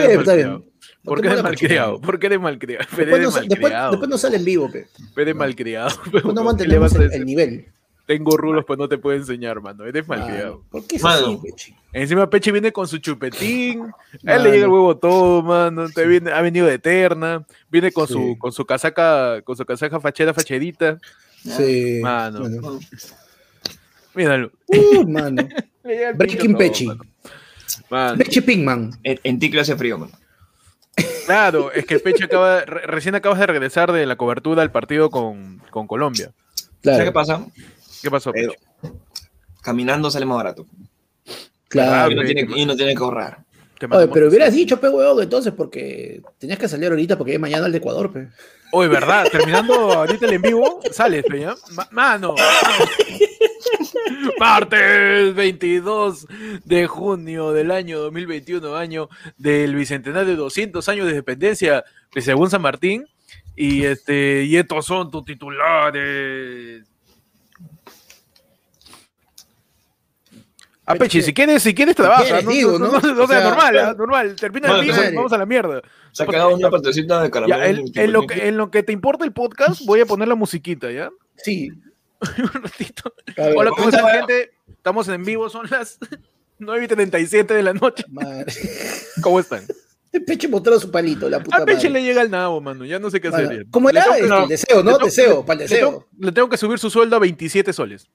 bien, eres está bien. malcriado? ¿Por qué eres malcriado? ¿Por qué eres malcriado? Después no, sa- después, malcriado. después no sale en vivo, pe. Eres malcriado. Después no ¿Qué le mantenemos el, nivel. Tengo rulos, pues no te puedo enseñar, mano. Eres malcriado. ¿Por qué es Mano. así, Pechi? Encima Peche viene con su chupetín, a él le llega el huevo todo, mano, te viene, ha venido de eterna, viene con Sí. su con su casaca, con su casaca fachera facherita, Sí. Mano. Bueno. míralo. Uh, mano. Breaking Pechi. Mano, Pechi Pinkman. En, en Ticlo hace frío, mano. Claro, es que Peche acaba, re- recién acabas de regresar de la cobertura del partido con, con Colombia. ¿Sabes qué Claro, pasa? ¿Qué pasó, Peche? Caminando sale más barato. claro. y, no tiene, y no tiene que ahorrar. Oye, pero hubieras dicho, pe, huevón, entonces, porque tenías que salir ahorita porque es mañana el de Ecuador, pe. Oye, ¿verdad? Terminando ahorita el en vivo, sales, pe, ¿ya? Ma- Mano. Martes 22 de junio del año 2021, año del bicentenario de 200 años de dependencia, que según San Martín. Y, este, y estos son tus titulares. Ah, Pechi, si quieres, si quieres trabaja, quieres, no, digo, no, ¿no? no, no, O sea, sea, normal, ah, normal, termina Bueno, el vivo y vamos a la mierda. Se ha quedado una partecita de caramelo. Ya, en, en lo que, en lo que te importa el podcast, voy a poner la musiquita, ¿ya? Sí. Un ratito. Ver, Hola, ¿cómo ver. gente? Estamos en vivo, son las 9 y 37 de la noche. madre. ¿Cómo están? El Peche mostró su palito, la puta A Peche madre. le llega el nabo, mano. Ya no sé qué hacer. ¿Cómo era? tengo que- Este, el deseo, ¿no? tengo- Deseo, para el le deseo. tengo- Le tengo que subir su sueldo a 27 soles.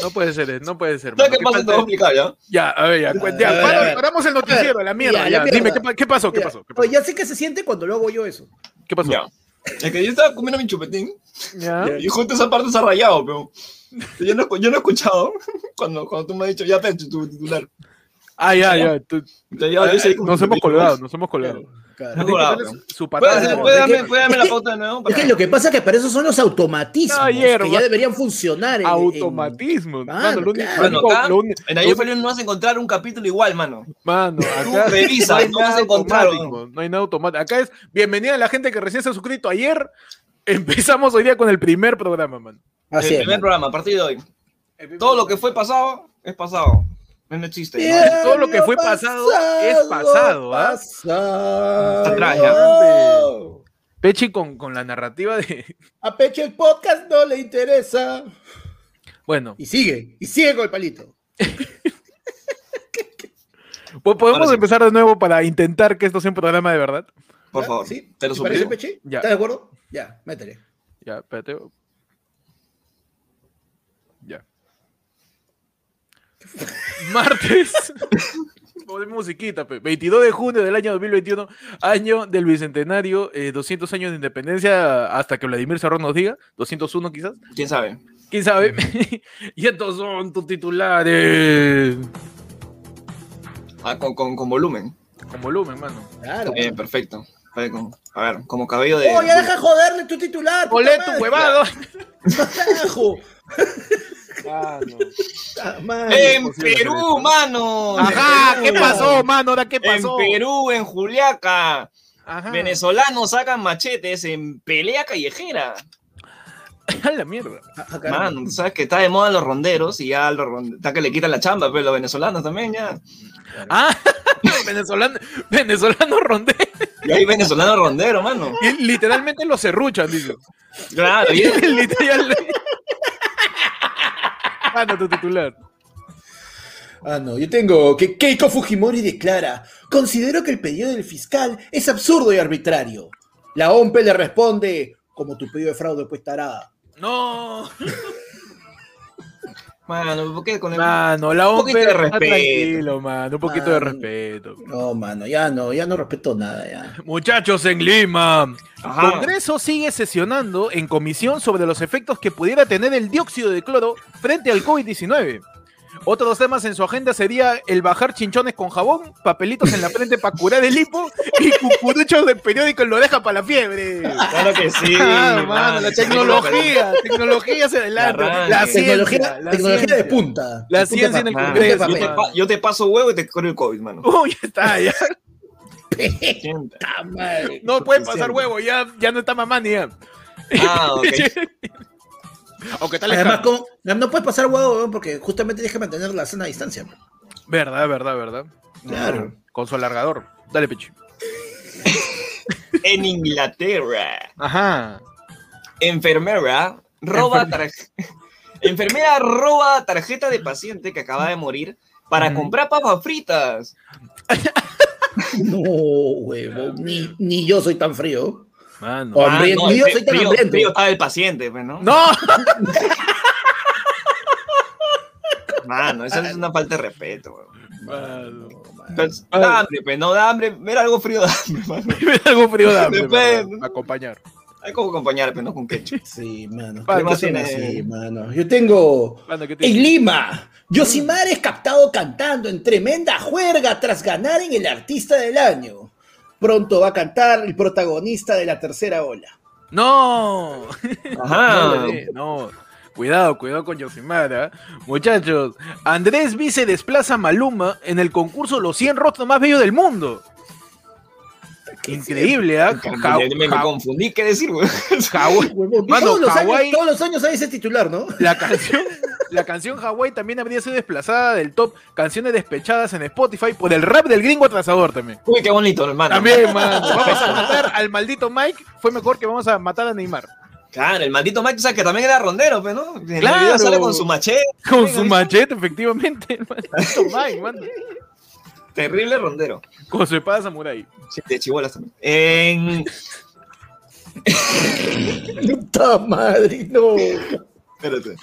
No puede ser, eh, no puede ser. ¿Sabes mano. qué pasa? Te falta- voy a explicar, ¿ya? Ya, a ver, ya. ya, paramos el noticiero, la mierda. Ya, Ya, la Dime. ¿qué, qué pasó? ¿Qué pasó? ¿Qué pasó? Ya sé que se siente cuando lo hago yo eso. ¿Qué pasó? Es que yo estaba comiendo mi chupetín Ya. y justo esa parte se ha rayado, pero yo no, yo no he escuchado cuando, cuando tú me has dicho, ya, Pecho, tu titular. Ah, ya, ya. tú- Nos hemos colgado, nos hemos colgado. Claro. No, ¿no? su- Su patada. ¿Puedes, de no, es darme, que- puedes darme es la que- pauta de nuevo? Es Para- que lo que pasa es que para eso son los automatismos Ah, hierba. que ya deberían funcionar. en- en- Automatismo. Mano, Mano, lo único- claro. lo Mano, único- acá, lo uni- en lo Ayer Feliz no vas a encontrar un capítulo igual, mano. Mano, Tú acá hay no vas a encontrar, No hay nada automático. Acá es bienvenida a la gente que recién se ha suscrito ayer. Empezamos hoy día con el primer programa, man. Así el es. primer mano. programa, a partir de hoy. Todo lo que fue pasado, es pasado. No existe. Todo lo que fue pasado es pasado, ¿ah? pasado. Atrás, ya. Pechi con, con la narrativa de. A Peche el podcast no le interesa. Bueno, Y sigue, y sigue con el palito. po- podemos Ahora sí. empezar de nuevo para intentar que esto sea un programa de verdad. Por ¿Ya? favor. ¿Sí? Te lo ¿Te parece, suplico. Peche? Ya. ¿Estás de acuerdo? Ya, métele. Ya, espérate. Ya. Martes. Musiquita, pe. 22 de junio del año 2021, año del bicentenario, eh, 200 años de independencia, hasta que Vladimir Serrón nos diga, 201 quizás, ¿Quién sabe? quién sabe. y estos son tus titulares. Ah, con, con, con volumen. Con volumen, mano. Claro. Eh, perfecto. A ver, con- a ver, como cabello de. Oh, ya deja joderle tu titular. Olé tu huevado. Carajo. Ah, no. Ah. En Perú, mano. Ajá, En ¿qué pasó, mano? ¿Ahora qué En pasó? Perú, en Juliaca. Ajá. Venezolanos sacan machetes en pelea callejera. A la mierda. Ah. Mano, tú sabes que está de moda los ronderos y ya los ronderos, está que le quitan la chamba, pero los venezolanos también ya. Ah, venezolano, venezolano rondé. Y hay venezolanos ronderos, mano. Y literalmente lo serruchan, dice. Claro, y Literal. Mano, tu titular. Ah, no, yo tengo que Keiko Fujimori declara, considero que el pedido del fiscal es absurdo y arbitrario. La OMPE le responde, como tu pedido de fraude pues tarada. No. Mano, ¿por qué con el... Mano, la Un poquito OMPE de respeto. tranquilo, mano. Un poquito de respeto. No, mano, ya no, ya no respeto nada, ya. Muchachos en Lima. Ajá. Congreso sigue sesionando en comisión sobre los efectos que pudiera tener el dióxido de cloro frente al COVID-19. Otros temas en su agenda sería el bajar chinchones con jabón, papelitos en la frente para curar el hipo y cucuruchos del periódico en la oreja para la fiebre. Claro que sí. Ah, mano, la tecnología, tecnología hacia adelante. La La, Tecnología, la tecnología de ciencia. punta. La De punta ciencia en el Congreso, yo, yo te paso huevo y te corro el COVID, mano. Uy, ya está, ya. Puta madre. No puede pasar huevo, ya, ya no está mamá ni ya. Ah, ok. Aunque está Además. ¿cómo? no puedes pasar huevo, weón, porque justamente tienes que mantener la sana distancia. Verdad, verdad, verdad. Claro. Con su alargador. Dale, Pichi. En Inglaterra, Ajá. enfermera roba tarjeta. Enfermera roba tarjeta de paciente que acaba de morir para comprar papas fritas. No, huevón, ni, ni yo soy tan frío. Mano. Oh, Hambriento. el Yo frío- soy tan hambriento. estaba el paciente, pues, ¿no? ¡No! Mano, eso es una falta de respeto, weón. Mano. Da hambre, pues, no da hambre. Ver algo frío da hambre, mano. Algo frío de hambre, Después- mano, Acompañar. Hay como acompañar, pero no con ketchup. Sí, mano. ¿Qué ¿qué más tiene? así, mano? Yo tengo Mano, ¿qué En Lima, Yosimar es captado cantando en tremenda juerga tras ganar en el Artista del Año. Pronto va a cantar el protagonista de la tercera ola. ¡No! Ajá. No. Cuidado, cuidado con Yosimara. Muchachos, Andrés Vice desplaza a Maluma en el concurso Los 100 rostros más bellos del mundo. Increíble, ¿ah? Ja- me, me confundí, ¿qué decir? Hawái- Mano, todos, los Hawái- años, todos los años hay ese titular, ¿no? La canción, la canción Hawaii también habría sido desplazada del top canciones despechadas en Spotify por el rap del gringo atrasador también. Uy, qué bonito, hermano. También, mano. Vamos a matar al maldito Mike. Fue mejor que vamos a matar a Neymar. Claro, el maldito Mike, o sea, que también era rondero, pues, ¿no? En Claro. sale con su machete. Con su machete, efectivamente. El maldito Mike, mano. Terrible rondero. Con su espada samurai. Sí, de chibolas también. En... Puta madre, no. Espérate.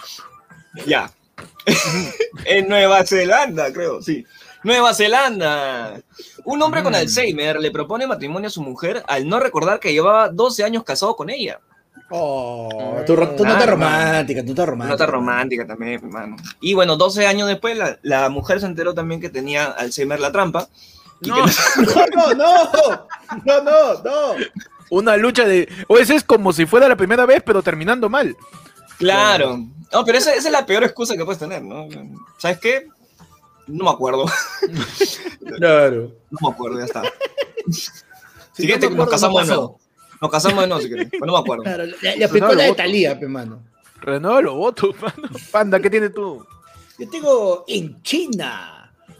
Ya. en Nueva Zelanda, creo, sí. Nueva Zelanda. Un hombre con Mm. Alzheimer le propone matrimonio a su mujer al no recordar que llevaba 12 años casado con ella. Oh, tu, tu nota romántica, tu nota romántica. Nota romántica también, hermano. Y bueno, 12 años después, la, la mujer se enteró también que tenía Alzheimer la trampa. Y No. que No, no, no. No, no, no. Una lucha de. O ese es como si fuera la primera vez, pero terminando mal. Claro. No, pero esa, esa es la peor excusa que puedes tener, ¿no? ¿Sabes qué? No me acuerdo. Claro. No me acuerdo, ya está. Si Siguiente, no me nos casamos no de nuevo. pasó. Nos casamos de nuevo, si querés. Pero no me acuerdo. Claro, no, lo la de. Talía, pe, mano. Renueva los votos, mano. Panda, ¿qué tienes tú? Yo tengo en China.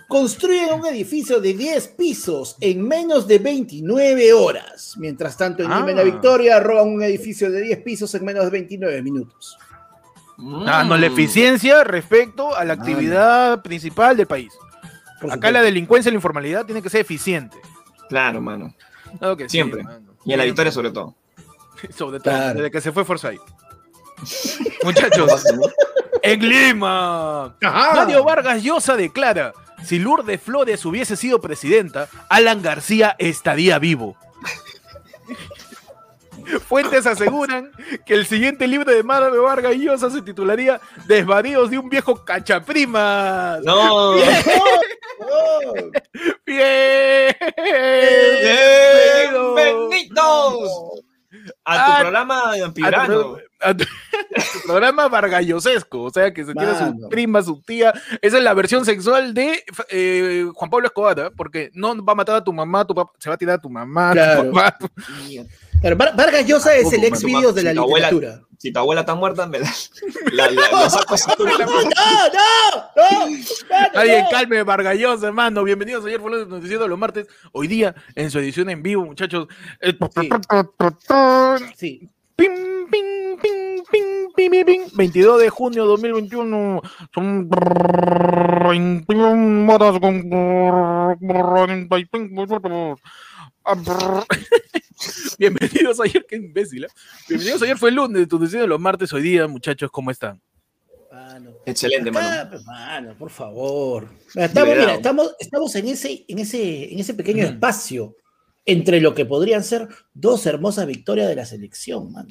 Construyen un edificio de 10 pisos en menos de 29 horas. Mientras tanto, en Lima y la Ah. Victoria roban un edificio de 10 pisos en menos de 29 minutos. Ah, no, la Mm. eficiencia respecto a la actividad principal del país. Acá la delincuencia y la informalidad tiene que ser eficiente. Claro, mano. Sí, Siempre. mano. Y en la victoria, sobre todo. Sobre todo, Claro. desde que se fue Forsyth. Muchachos, en Lima. Ajá. Mario Vargas Llosa declara: si Lourdes Flores hubiese sido presidenta, Alan García estaría vivo. Fuentes aseguran que el siguiente libro de Mario Vargas Llosa se titularía Desvaríos de un viejo cachaprimas. No. Oh, ¡Bien! ¡Bienvenidos! A tu Ah, programa A tu, Piurano. pro- a tu- a tu programa vargallosesco, o sea que se tiene su Mano. prima, su tía. Esa es la versión sexual de eh, Juan Pablo Escobar, ¿ah? porque no va a matar a tu mamá, tu papá, se va a tirar a tu mamá, Claro. tu papá. tu- Claro, Var- Vargas Llosa es el ex tu vídeos de si la abuela- literatura. Si tu abuela está muerta, me la, la, la, la saco así. ¡No, no, no! ¡No! Alguien no! calme, Vargallosa, hermano. Bienvenidos ayer fue los noticiero los martes. Hoy día, en su edición en vivo, muchachos. eh, Sí. Pim, pim, pim, pim, pim, pim, pim. 22 de junio de 2021. Son 21 horas con 45 minutos. Bienvenidos ayer, qué imbécil. ¿eh? Bienvenidos ayer fue el lunes, tu de los martes. Hoy día, muchachos, ¿cómo están? Mano. Excelente, mano. Acá, pues, mano, por favor. Estamos, mira, estamos, estamos en, ese, en, ese, en ese pequeño espacio entre lo que podrían ser dos hermosas victorias de la selección, mano.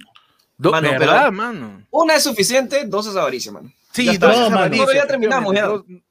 Do- Mano, ¿Verdad, pero- mano? Una es suficiente, dos es avaricia, mano. Sí, Ya está, dos Nosotros ya terminamos, ya.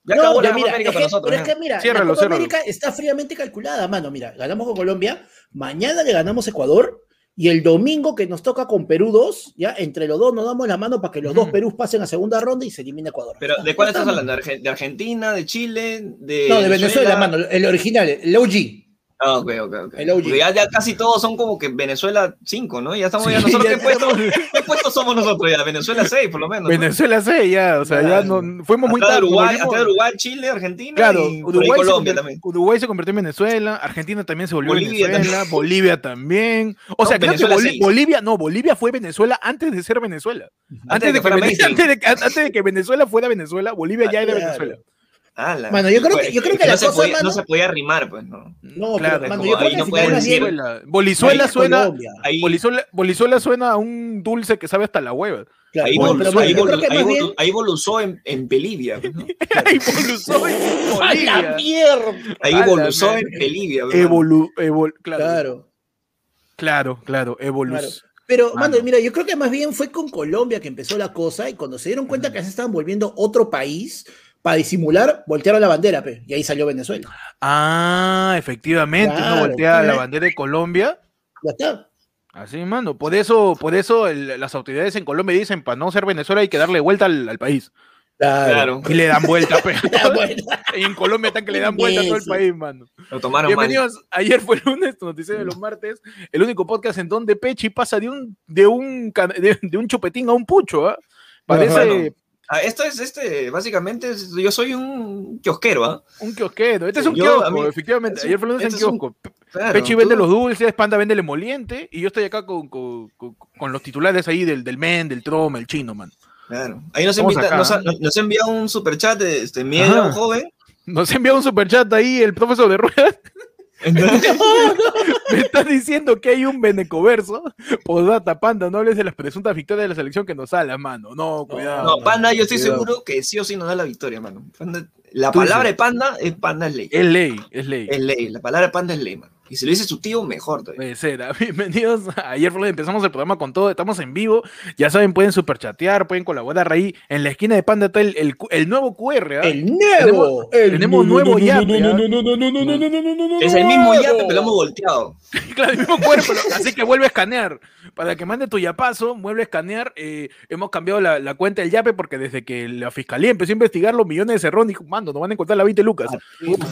Ya No, acabó la ya mira, América es para que- nosotros. pero es que mira, Ciérralo, la Copa ciérralo. América está fríamente calculada, mano. Mira, ganamos con Colombia, mañana le ganamos Ecuador y el domingo que nos toca con Perú 2, ya entre los dos nos damos la mano para que los dos Ujú. Perú pasen a segunda ronda y se elimine Ecuador. Pero, ¿de cuál está, estás hablando? ¿De Arge- ¿De Argentina? ¿De Chile? ¿De No, de Venezuela, mano, el original, el OG. Ah, ok, ok. Porque ya, ya casi todos son como que Venezuela 5, ¿no? Ya estamos ya Sí, nosotros. ya ¿qué, puesto, estamos- qué puesto somos nosotros ya? Venezuela 6, por lo menos. ¿no? Venezuela C, ya, o sea, ya no, fuimos muy tarde. Uruguay, hasta Uruguay, Chile, Argentina Claro, y Uruguay se, Colombia convier- también. Uruguay se convirtió en Venezuela, Argentina también se volvió Bolivia Venezuela, Bolivia también. O No, sea, creo que. Bolivia, no, Bolivia fue Venezuela antes de ser Venezuela. Antes, de de, que que, fuera Vene- Messi. antes, de, que- antes de que Venezuela fuera Venezuela, Bolivia ya era. Venezuela. Ala. Mano, yo creo Pues, que- yo creo es que la no se cosa, podía, mano- no se podía rimar, pues, ¿no. No, Claro, pero, mano, yo creo ahí que no final decir- Bolizuela, suena. Ahí, Bolizuela, Bolizuela suena a un dulce que sabe hasta la hueva. Claro, ahí, no, voluzó, pero, mano, ahí, yo creo volu- que ahí más volu- bien- ahí voluzó en, en Bolivia. pues, ¿no? Ahí Boluzó en ¡A la Bolivia. mierda! Ahí voluzó en. Bolivia. pues. Evolu, evol- claro, Claro. claro, claro. Claro. Pero, Mano. mano, mira, yo creo que más bien fue con Colombia que empezó la cosa y cuando se dieron cuenta que se estaban volviendo otro país, para disimular, voltearon la bandera, pe, y ahí salió Venezuela. Ah, efectivamente, Claro, uno voltea la bandera de Colombia. Ya está. Así, mano. Por eso, por eso el- las autoridades en Colombia dicen, para no ser Venezuela hay que darle vuelta al, al país. Claro. Y le dan vuelta, pero bueno. en Colombia están que le dan vuelta a todo el país, mano. Lo tomaron mal. Bienvenidos. Ayer fue el lunes, tu noticiero de los martes, el único podcast en donde Pechi pasa de un, de un, de, de un chupetín a un pucho, ¿ah? Parece Bueno. Ah, esto es, este, básicamente, es- yo soy un kiosquero, ¿ah? un kiosquero. Este es un Yo, kiosco, mí- efectivamente. Ayer en este es un- kiosco. Claro, Pechi tú- vende los dulces, Panda vende el emoliente, y yo estoy acá con, con, con- con los titulares ahí del, del men, del trom, el chino, man. Claro. Ahí nos, invita, nos, ha, nos envía un superchat de este, un joven. Nos envía un superchat ahí el profesor de ruedas. Entonces, Me está diciendo que hay un benecoverso. Posdata, Panda, no hables de las presuntas victorias de la selección que nos sale, mano. No, cuidado. no, Panda, yo estoy Cuidado. seguro que sí o sí nos da la victoria, mano. Panda- la palabra de Panda es Panda es ley. Es ley, es ley. Es ley, la palabra de Panda es ley, mano. Y si lo dice su tío, mejor. Puede ser. Ah, bienvenidos. Ayer por empezamos el programa con todo. Estamos en vivo. Ya saben, pueden superchatear, pueden colaborar ahí. En la esquina de Panda está el, el, el nuevo QR. ¿eh? El nuevo. Tenemos, el tenemos nuevo ya. Es el mismo ya, pero lo hemos volteado. claro, el mismo QR, así que vuelve a escanear. Para que mande tu yapazo, vuelve a escanear. Eh, hemos cambiado la, cuenta del yape porque desde que la fiscalía empezó a investigar los millones de cerrón, dijo, mando, no van a encontrar la 20 lucas. Ah,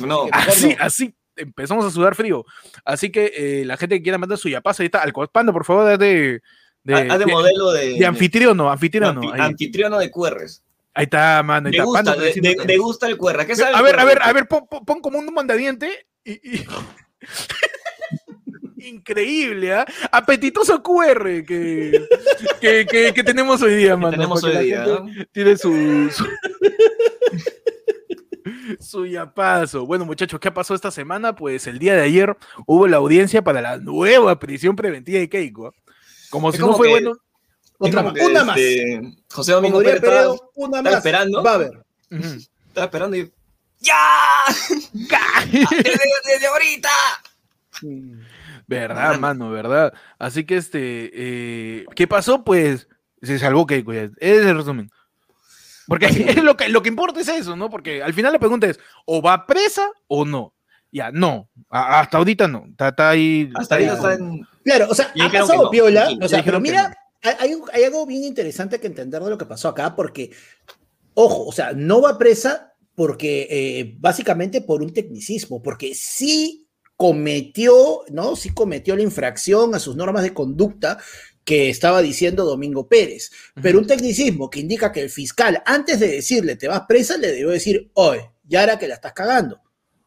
no, así, así empezamos a sudar frío. Así que eh, la gente que quiera mandar su yapazo, ahí está. Al Panda, por favor, haz de, de, de de- modelo de, de anfitriono, anfitriono. anfi- anfitriono de QRs. Ahí está, mano. Ahí Me está. gusta, Panda, de, de gusta el QR. ¿Qué sabe A ver, a ver, a ver, pon, como un mandadiente y. y- Increíble, ¿ah? Apetitoso QR que, que, que- que tenemos hoy día, mano. tenemos hoy día, ¿no? Tiene su. su... su yapazo. Bueno, muchachos, ¿qué pasó esta semana? Pues el día de ayer hubo la audiencia para la nueva prisión preventiva de Keiko. ¿ah? Como Es si como no fue que- bueno. Otra más, una más. este, José Domingo Pérez estaba, una estaba más. esperando. Va a haber. Ujú. estaba esperando y. ¡Ya! ¡Desde, desde ahorita! Verdad, Mano. mano, verdad. Así que este, eh, ¿qué pasó? Pues se salvó Keiko. ya. Ese es el resumen. Porque es lo que, lo que importa es eso, ¿no? Porque al final la pregunta es, ¿o va presa o no? Ya, no. A- hasta ahorita no. Está, está ahí. Hasta ahorita ahí. está en. Claro, o sea, ha pasado no. piola. Sí, o sea, pero mira, hay, hay- hay algo bien interesante que entender de lo que pasó acá, porque, ojo, o sea, no va presa porque eh, básicamente por un tecnicismo, porque sí cometió, ¿no? Sí cometió la infracción a sus normas de conducta que estaba diciendo Domingo Pérez, pero un tecnicismo que indica que el fiscal, antes de decirle te vas presa, le debió decir, oye, ya era que la estás cagando.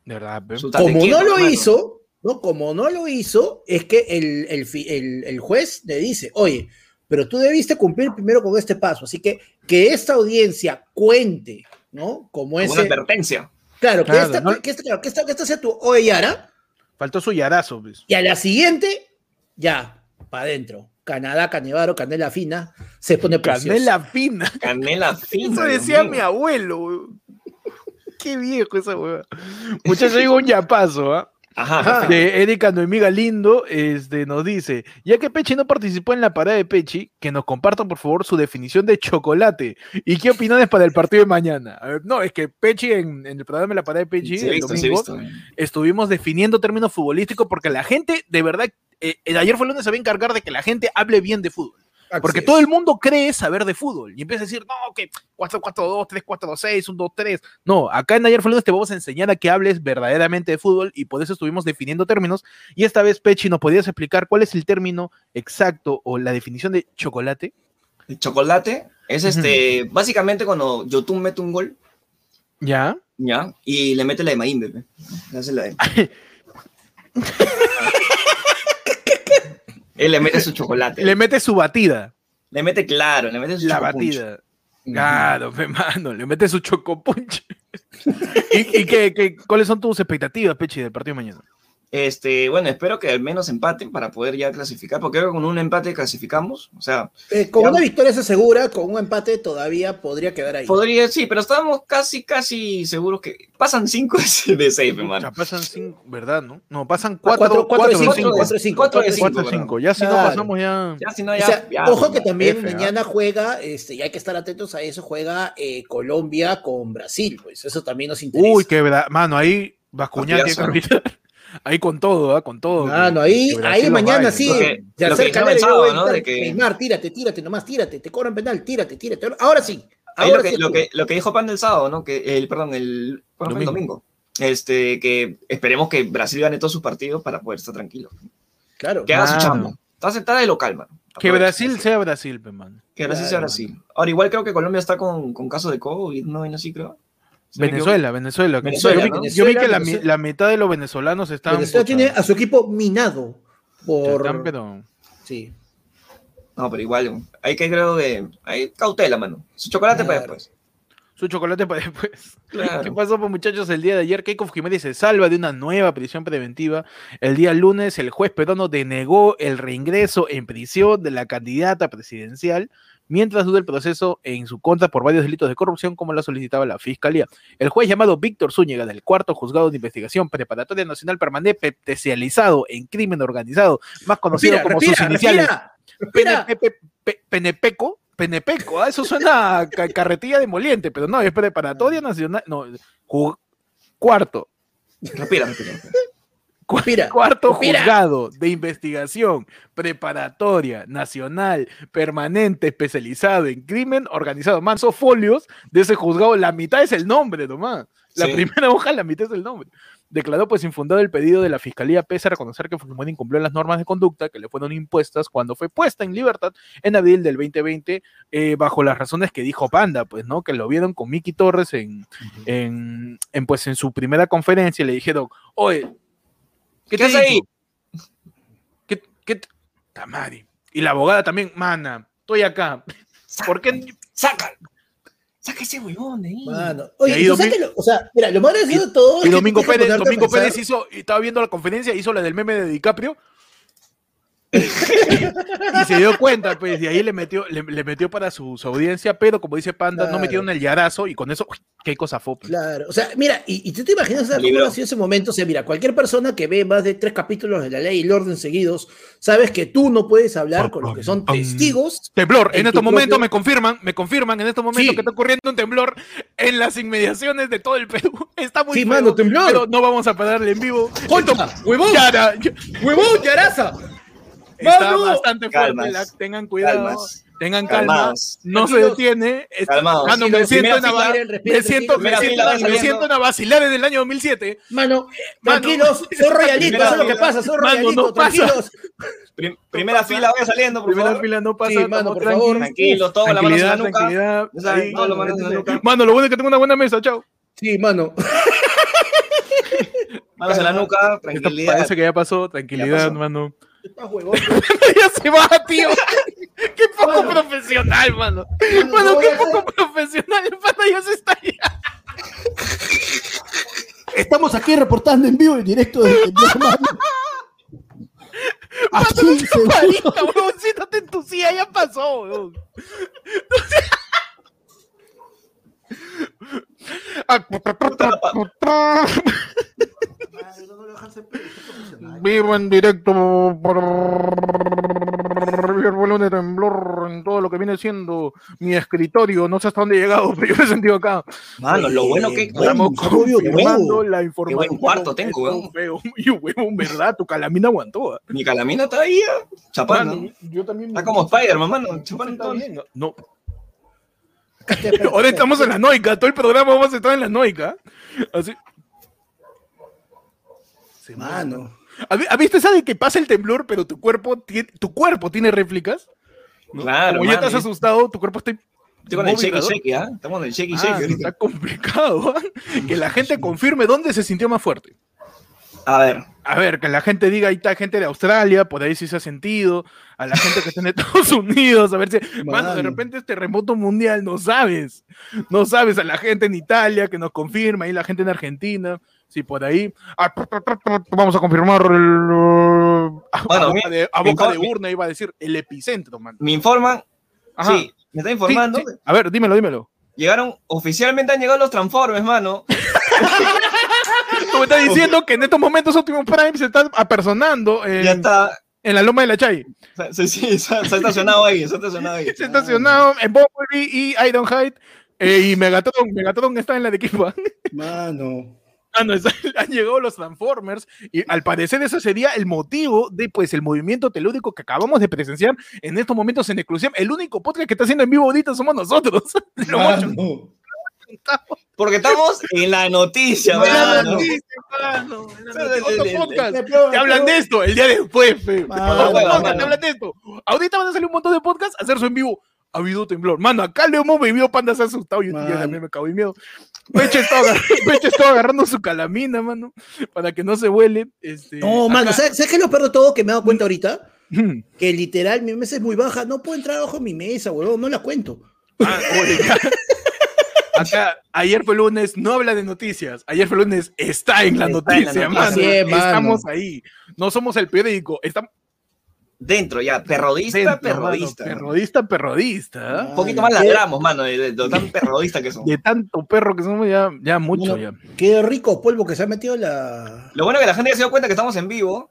De verdad, Como no lo hizo, ¿no? Como no lo hizo, es que el, el fi- el- el juez le dice, oye, pero tú debiste cumplir primero con este paso. Así que que esta audiencia cuente, ¿no? Como Como una advertencia. Claro, que, Claro, esta, ¿no? que, esta, claro, que, esta, que esta sea tu oye, Yara, Faltó su yarazo, pues. y a la siguiente, ya, para adentro. Canadá, Canevaro, Canela Fina, se pone precioso. Canela fina. Canela fina. Eso decía mi abuelo, weón. Qué viejo esa hueva. Muchachos, digo un yapazo, ¿ah? Ajá, Ajá. perfecto. de Erika Noemiga Lindo este, nos dice, ya que Pechi no participó en la parada de Pechi, que nos comparta por favor su definición de chocolate y qué opiniones para el partido de mañana. A ver, no, es que Pechi en, en el programa de la parada de Pechi, Sí, el visto, sí, he domingo, visto. estuvimos definiendo términos futbolísticos porque la gente, de verdad, eh, el ayer fue el lunes, se va a encargar de que la gente hable bien de fútbol. Porque todo el mundo cree saber de fútbol y empieza a decir, no, que 4-4-2, 3-4-6, 1-2-3. No, acá en Ayer Fue te vamos a enseñar a que hables verdaderamente de fútbol y por eso estuvimos definiendo términos. Y esta vez, Pechi, ¿nos podías explicar cuál es el término exacto o la definición de chocolate? El chocolate es este, básicamente cuando Yotun mete un gol. Ya. Ya, y le mete la de Maín, bebé. Le hace la de... Él le mete su chocolate. Le mete su batida. Le mete claro, le mete su La batida. Claro, mano, le mete su chocopunch. ¿Y, y qué, qué, cuáles son tus expectativas, Pechi, del partido de mañana? Este, bueno, espero que al menos empaten para poder ya clasificar, porque creo que con un empate clasificamos. O sea, eh, con una victoria se asegura, con un empate todavía podría quedar ahí. Podría, sí, pero estamos casi, casi seguros que pasan 5 de 6, hermano. Pasan 5, ¿verdad? No, no pasan 4 4 de 5. 4 de 5. Ya si no pasamos ya. Ya si no, ya. O sea, ya ojo que también F, mañana juega, este, y hay que estar atentos a eso, juega eh, Colombia con Brasil, pues eso también nos interesa. Uy, qué verdad, mano, ahí Bascuñán tiene que arbitrar. Ahí con todo, ¿eh? con todo. Ah, no, ahí, ahí mañana sí. Se acerca el sábado, ¿no? De que... Neymar, tírate, tírate, nomás tírate, te cobran penal, tírate, tírate. Ahora sí. Ahí ahora lo, que, sí lo, que, lo que dijo Pan del sábado, ¿no? Que el, perdón, el, domingo. el domingo. Este, que esperemos que Brasil gane todos sus partidos para poder estar tranquilo. Claro. Que haga su chamba. Está sentada de local, mano. Que Brasil sea Brasil, man. Que Brasil claro, sea Brasil. Ahora, igual creo que Colombia está con, con casos de COVID, ¿no? Y así creo. Venezuela, Venezuela, Venezuela. Yo, vi, Venezuela, yo vi que la, la, mitad de los venezolanos estaban. Venezuela tiene a su equipo minado por. Están, pero... Sí. No, pero igual, hay que creo que. Hay cautela, mano. Su chocolate claro. para después. Su chocolate para después. Claro. ¿Qué pasó, pues, muchachos? El día de ayer, Keiko Fujimori se salva de una nueva prisión preventiva. El día lunes, el juez peruano denegó el reingreso en prisión de la candidata presidencial mientras duda el proceso en su contra por varios delitos de corrupción como la solicitaba la Fiscalía. El juez llamado Víctor Zúñiga del cuarto juzgado de investigación preparatoria nacional permanente especializado en crimen organizado, más conocido respira, como respira, sus iniciales respira. Penepeco, Penepeco, ¿ah? eso suena a carretilla de moliente, pero no, es preparatoria nacional, no, cuarto. Respira, respira. Cuarto juzgado de investigación preparatoria, nacional, permanente, especializado en crimen organizado. Manso folios de ese juzgado, la mitad es el nombre nomás. La Sí. primera hoja, la mitad es el nombre. Declaró pues infundado el pedido de la fiscalía pese a reconocer que Fujimori incumplió las normas de conducta que le fueron impuestas cuando fue puesta en libertad en abril del 2020 eh, bajo las razones que dijo Panda, pues, ¿no? Que lo vieron con Miki Torres en, en, en, pues, en su primera conferencia y le dijeron, oye, ¿Qué, te haces he ahí? ¿Qué, qué Tamari. Y la abogada también, mana, estoy acá. ¿Por qué? Saca. Saca ese huevón de ahí. Mano. Y Oye, ahí ¿tú Domi- sabes que lo- o sea, mira, lo más gracioso de todo. es Y Domingo Pérez, Domingo Pérez hizo, estaba viendo la conferencia, hizo la del meme de DiCaprio. Y se dio cuenta, pues, y ahí le metió, le, le metió para su, su audiencia, pero como dice Panda, no Claro. metieron el yarazo y con eso, uy, qué cosa fue. pues. Claro, o sea, mira, y, y tú te imaginas o sea, cómo ha sido ese momento. O sea, mira, cualquier persona que ve más de tres capítulos de la ley y el orden seguidos, sabes que tú no puedes hablar con los que son pam. testigos. Temblor, en, En estos momentos propio- me confirman, me confirman en estos momentos Sí. que está ocurriendo un temblor en las inmediaciones de todo el Perú. Está muy Sí, feo, mano, temblor. Pero no vamos a pararle en vivo. ¡Huevón! ¡Huevón, Yaraza! Está ¡Mano! bastante fuerte. Calmas. la- tengan cuidado. Calmas. Tengan calma. No se detiene. Mano, me siento primera en a- fila, respiren, respiren, me siento, me siento, me siento en vacilar en el año 2007. Mano, Mano. tranquilos, soy royalito, Primera eso es lo que pasa, soy Mano, royalito, no tranquilos. Prim- primera fila, vaya saliendo, por Primera favor. fila no pasa. Sí, mano, por tranquilos. favor. Tranquilo, todo, la mano la Tranquilidad, nuca. Ahí. todo lo manos en la nuca. Mano, lo bueno es que tengo una buena mesa, chao. Sí, mano. Manos en la nuca, Esto tranquilidad. parece que ya pasó. Tranquilidad, Ya pasó. mano. Estás huevón. ya se va, tío. Qué poco Mano. profesional, mano. Mano, Mano, no qué poco profesional. El pata ya se está ya. Estamos aquí reportando en vivo y directo desde mi hermano. A Mano, no 15 te marita, huevón. Siéntate en tu silla, ya pasó, huevón. Vivo en directo por el volumen de temblor en todo lo que viene siendo mi escritorio. No sé hasta dónde he llegado, pero yo me he sentido acá. Mano, lo bueno que. Estamos confirmando la información. buen cuarto tengo, Esto feo. Y huevón, ¿verdad? Tu calamina aguantó. ¿ah? Mi calamina está ahí, ah, chapando. Yo también. Está como Spider-Man, mano. Chapando todo. bien. No. Ahora estamos en la noica. Todo el programa vamos a estar en la noica. Así. Sí, Mano. ¿Has vi- has visto esa de que pasa el temblor, pero tu cuerpo tiene, tu cuerpo tiene réplicas? ¿no? Claro, Como ya estás asustado, tu cuerpo está. Estoy con el shake shake, ¿ah? Estamos en el shake Ah, shake ahorita. está complicado. ¿ah? Que la gente confirme dónde se sintió más fuerte. A ver. A ver, que la gente diga, ahí está gente de Australia, por ahí sí se ha sentido, a la gente que está en Estados Unidos, a ver si, mano, de repente este terremoto mundial, no sabes, no sabes a la gente en Italia que nos confirma, y la gente en Argentina, sí, por ahí, ah, vamos a confirmar el, a, Bueno, boca, mi- de, a boca de urna iba a decir el epicentro, man. Me informan. Ajá. Sí, me está informando. Sí, sí. A ver, dímelo, dímelo. Llegaron, oficialmente han llegado los Transformers, mano. Tú me estás diciendo que en estos momentos Optimus Prime se está apersonando en, Ya está. en la loma de la Chay. Sí, sí, se ha, estacionado ahí, se ha estacionado ahí. Se ha estacionado en Bumblebee y Ironhide. eh, y Megatron, Megatron está en la de equipo. Mano. Ah, no, está- han llegado los Transformers y al parecer ese sería el motivo de pues el movimiento telúdico que acabamos de presenciar en estos momentos en exclusión. El único podcast que está haciendo en vivo ahorita somos nosotros. Mano. contado. Porque estamos en la noticia. Te hablan de esto el día después, fe. Mano, Otro podcast, mano. te hablan de esto. Ahorita van a salir un montón de podcasts a hacer su en vivo. Ha habido temblor. Mano, acá le hemos vivido panda se ha asustado. Yo, también me cago en miedo. Peche estaba, agarrando, estaba agarrando su calamina, mano, para que no se huele. Este, No, mano, ¿sabes, ¿sabes qué es lo peor de todo que me he dado cuenta ahorita? Mm. Que literal mi mesa es muy baja, no puedo entrar abajo de mi mesa, huevón, no la cuento. Ah, ya. Acá, ayer fue lunes, no habla de noticias. Ayer fue lunes, está en la Está en la noticia, mano. Mano. Estamos ahí. No somos el periódico, estamos Dentro ya, perrodista, dentro, perrodista. mano. Perrodista, perrodista. ¿ah? Un poquito más ladramos, mano, de, de lo tan perrodista que somos. De tanto perro que somos, ya, ya mucho, Bueno, ya. Qué rico polvo que se ha metido la. Lo bueno es que la gente ya se dio cuenta que estamos en vivo.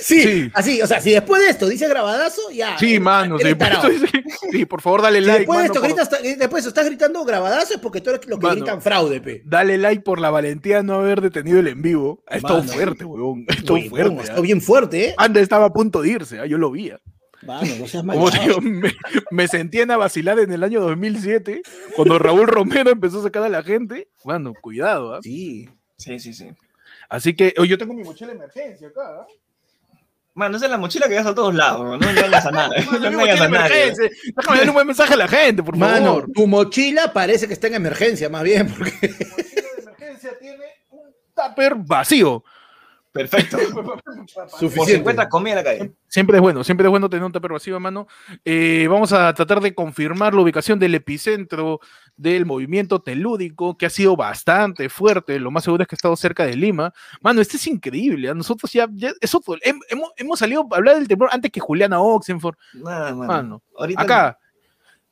Sí, Sí. así, o sea, si después de esto dice grabadazo, ya. Sí, mano. eres Sí, sí, por favor, dale Si like. después de mano, esto por- gritas, eh, después estás gritando grabadazo es porque tú eres lo que Mano. gritan fraude, pe. Dale like por la valentía de no haber detenido el en vivo. Ha estado Mano. fuerte, weón. Ha estado fuerte. huevón, ¿ah? está bien fuerte, ¿eh? Anda estaba a punto de irse, ¿ah? yo lo vi. Mano, no seas Como digo, me, me sentí en a vacilar en el año 2007, cuando Raúl Romero empezó a sacar a la gente. Bueno, cuidado. ¿ah? Sí. Sí, sí, sí. Así que oh, yo tengo mi mochila de emergencia acá. ¿ah? Mano, esa es la mochila que vas a todos lados, no no engañas a nada. Mano, No mochila a emergencia. Déjame darle un buen mensaje a la gente, por Mano, favor. tu mochila parece que está en emergencia, más bien, porque. Mi mochila de emergencia tiene un tupper vacío. Perfecto. Por Suficiente. encuentras comida en la calle. Siempre es bueno, siempre es bueno tener un tupper vacío a mano. Eh, vamos a tratar de confirmar la ubicación del epicentro del movimiento telúdico, que ha sido bastante fuerte. Lo más seguro es que ha estado cerca de Lima. Mano, esto es increíble. A nosotros ya, ya eso, hem- hemos, hemos salido a hablar del temblor antes que Juliana Oxenford. Nada, mano. Mano, Ahorita acá.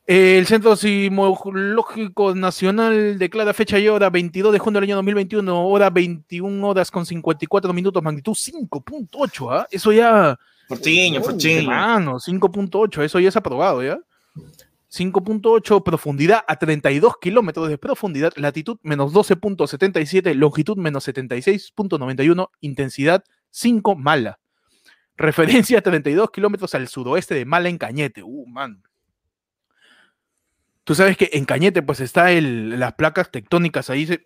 El Centro Sismológico Nacional declara fecha y hora 22 de junio del año 2021, hora 21 horas con 54 minutos, magnitud 5.8, ¿ah? Eso ya, Fortiño, fortiño. Hermano, 5.8, eso ya es aprobado, ¿ya? 5.8, profundidad a 32 kilómetros de profundidad, latitud menos 12.77, longitud menos 76.91, intensidad 5 mala. Referencia a 32 kilómetros al sudoeste de Mala en Cañete. Uh, man. Tú sabes que en Cañete, pues está el, las placas tectónicas ahí. Se...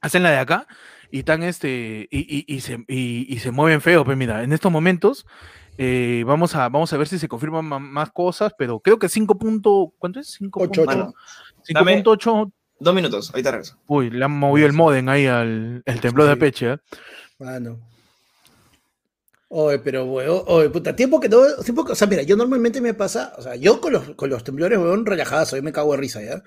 Hacen la de acá y están este. Y, y- y se, y- y se mueven feo. Pues mira, en estos momentos eh, vamos, a, vamos a ver si se confirman ma- más cosas, pero creo que 5. punto- ¿Cuánto es? 5. Ocho, ocho. Mano, Dame- 5.8. dos minutos, ahorita regreso. Uy, le han movido el modem ahí al el temblor de peche. ¿eh? Mano. Oye, pero, weón, oye, puta, tiempo que no, tiempo que- o sea, mira, yo normalmente me pasa, o sea, yo con los, con los temblores, weón, relajado, yo me cago de risa, ¿ya?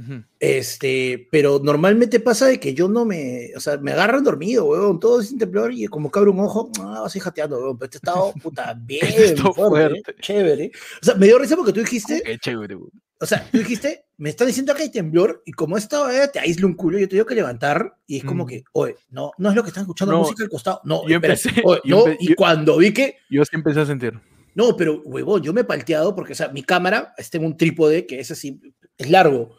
Ujú. Este, pero normalmente pasa de que yo no me, o sea, me agarran dormido, weón, todo sin temblor y como que abro un ojo, ah, vas jateando, weón, pero este estado, puta, bien, fuerte, fuerte. chévere. O sea, me dio risa porque tú dijiste, Qué chévere. güey. O sea, tú dijiste, me están diciendo que hay temblor y como esta eh, te aísla un culo, yo te que levantar y es como Mm. que, oye, no, no es lo que están escuchando No, música al costado. No, yo espera, empecé- oye, yo no, empe- y yo- cuando vi que, Yo sí empecé a sentir. No, pero huevón, yo me he palteado porque, o sea, mi cámara está en un trípode que es así, es largo.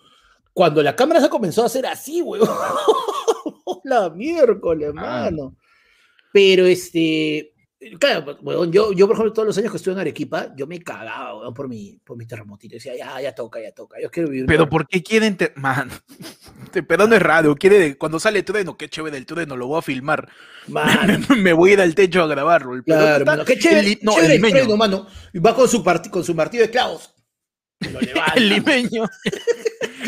Cuando la cámara se comenzó a hacer así, huevón. la miércoles, Ah. mano. Pero este, claro, huevón, yo, yo, por ejemplo, todos los años que estuve en Arequipa, yo me cagaba, huevón, por mi, por mi terremotito. Decía, ya, ya toca, ya toca. Yo quiero vivir. Pero una- ¿por qué quieren? te- Man, pedo no es raro. Quiere cuando sale el trueno, qué chévere el trueno, lo voy a filmar. Mano, Me voy a ir al techo a grabarlo. El claro, está- mano. Qué el chévere, li- no, chévere el el trueno, mano. Y va con su, con su martillo de clavos. El limeño.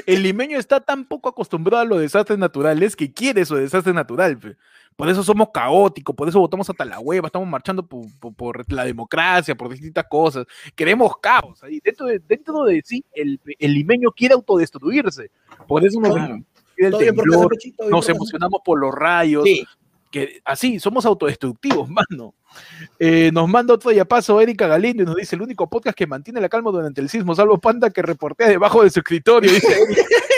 El limeño está tan poco acostumbrado a los desastres naturales que quiere su desastre natural. pe. Por eso somos caóticos, por eso votamos hasta la hueva, estamos marchando por, por- por la democracia, por distintas cosas. Queremos caos. Ahí. Dentro, de, dentro de sí, el, el limeño quiere autodestruirse. Por eso nos Claro. el temblor, Pechito, nos emocionamos por los rayos. Sí, que así somos autodestructivos, mano. Eh, nos manda otro paso Erika Galindo y nos dice el único podcast que mantiene la calma durante el sismo, salvo Panda que reportea debajo de su escritorio, dice Erika.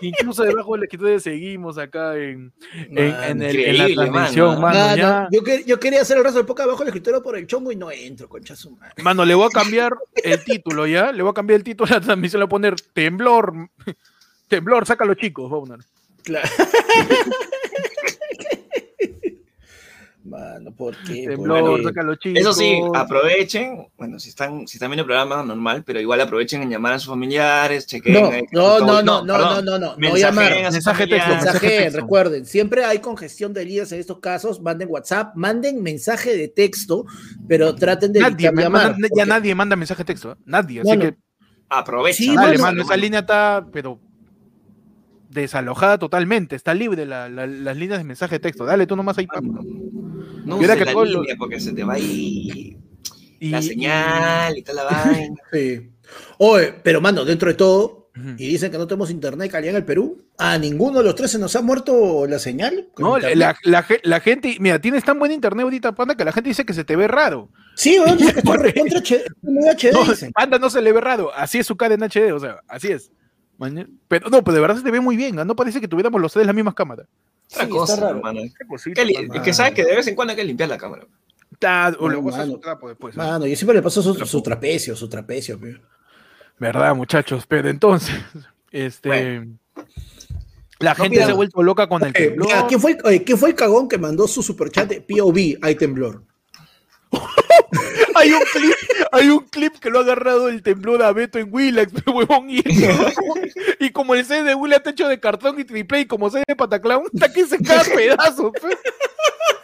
Incluso debajo del escritorio seguimos acá en, en, en el- en la transmisión, mano. mano. Mano, ya. yo, que- yo quería hacer el resto del podcast abajo del escritorio por el chongo y no entro, concha su madre. Mano, le voy a cambiar el título, ¿ya? Le voy a cambiar el título a la transmisión, le voy a poner temblor. Temblor, sácalo chicos, vamos a poner. Claro. Mano, ¿por qué? Temblor, ¿Por qué? sácalo chicos. Eso sí, aprovechen, bueno, si están, si están viendo el programa normal, pero igual aprovechen en llamar a sus familiares, chequen. No, ahí, no, no, no, no, perdón, no, no, no, no llamar. Mensaje texto, mensaje Mensaje, texto. recuerden, siempre hay congestión de líneas en estos casos, manden WhatsApp, manden mensaje de texto, pero traten de Nadie, me llamar. manda- ya porque- nadie manda mensaje de texto, ¿eh? nadie. Así Bueno, que Aprovechen. Sí, Dale, bueno, mano, esa línea está, pero desalojada totalmente. Está libre la- la- las líneas de mensaje de texto. Dale, tú nomás ahí. papu. No uses que la todo lo- porque se te va ahí Y, la señal y toda la vaina. Sí. Oye, pero mano, dentro de todo, y dicen que no tenemos internet calidad en el Perú, a ninguno de los tres se nos ha muerto la señal. No, la, la ge- la gente, mira, tienes tan buen internet ahorita, Panda, que la gente dice que se te ve raro. Sí, weón, dice que está recontra HD, No, dicen. Panda no se le ve raro. Así es su cara en HD, o sea, así es. Pero no, pero de verdad se te ve muy bien. No parece que tuviéramos los tres la misma cámara. Otra Sí, cosa, está raro. hermano. Qué cosita, Que li- mano. Es que sabes que de vez en cuando hay que limpiar la cámara. Está- o le mano. su trapo después. Mano, yo siempre le paso su, su trapecio, su trapecio. pe. ¿Verdad, muchachos? Pero entonces, este. Bueno. La No, gente mira. se ha vuelto loca con el Eh, temblor. mira, ¿quién, fue, ¿Quién fue el cagón que mandó su superchat de POV? Hay temblor. Hay un clip, hay un clip que lo ha agarrado el temblor a Beto en Willax, huevón, y, y como el CD de Willax está hecho de cartón y triple, y como CD de Pataclown, está que se cae a pedazos. Voy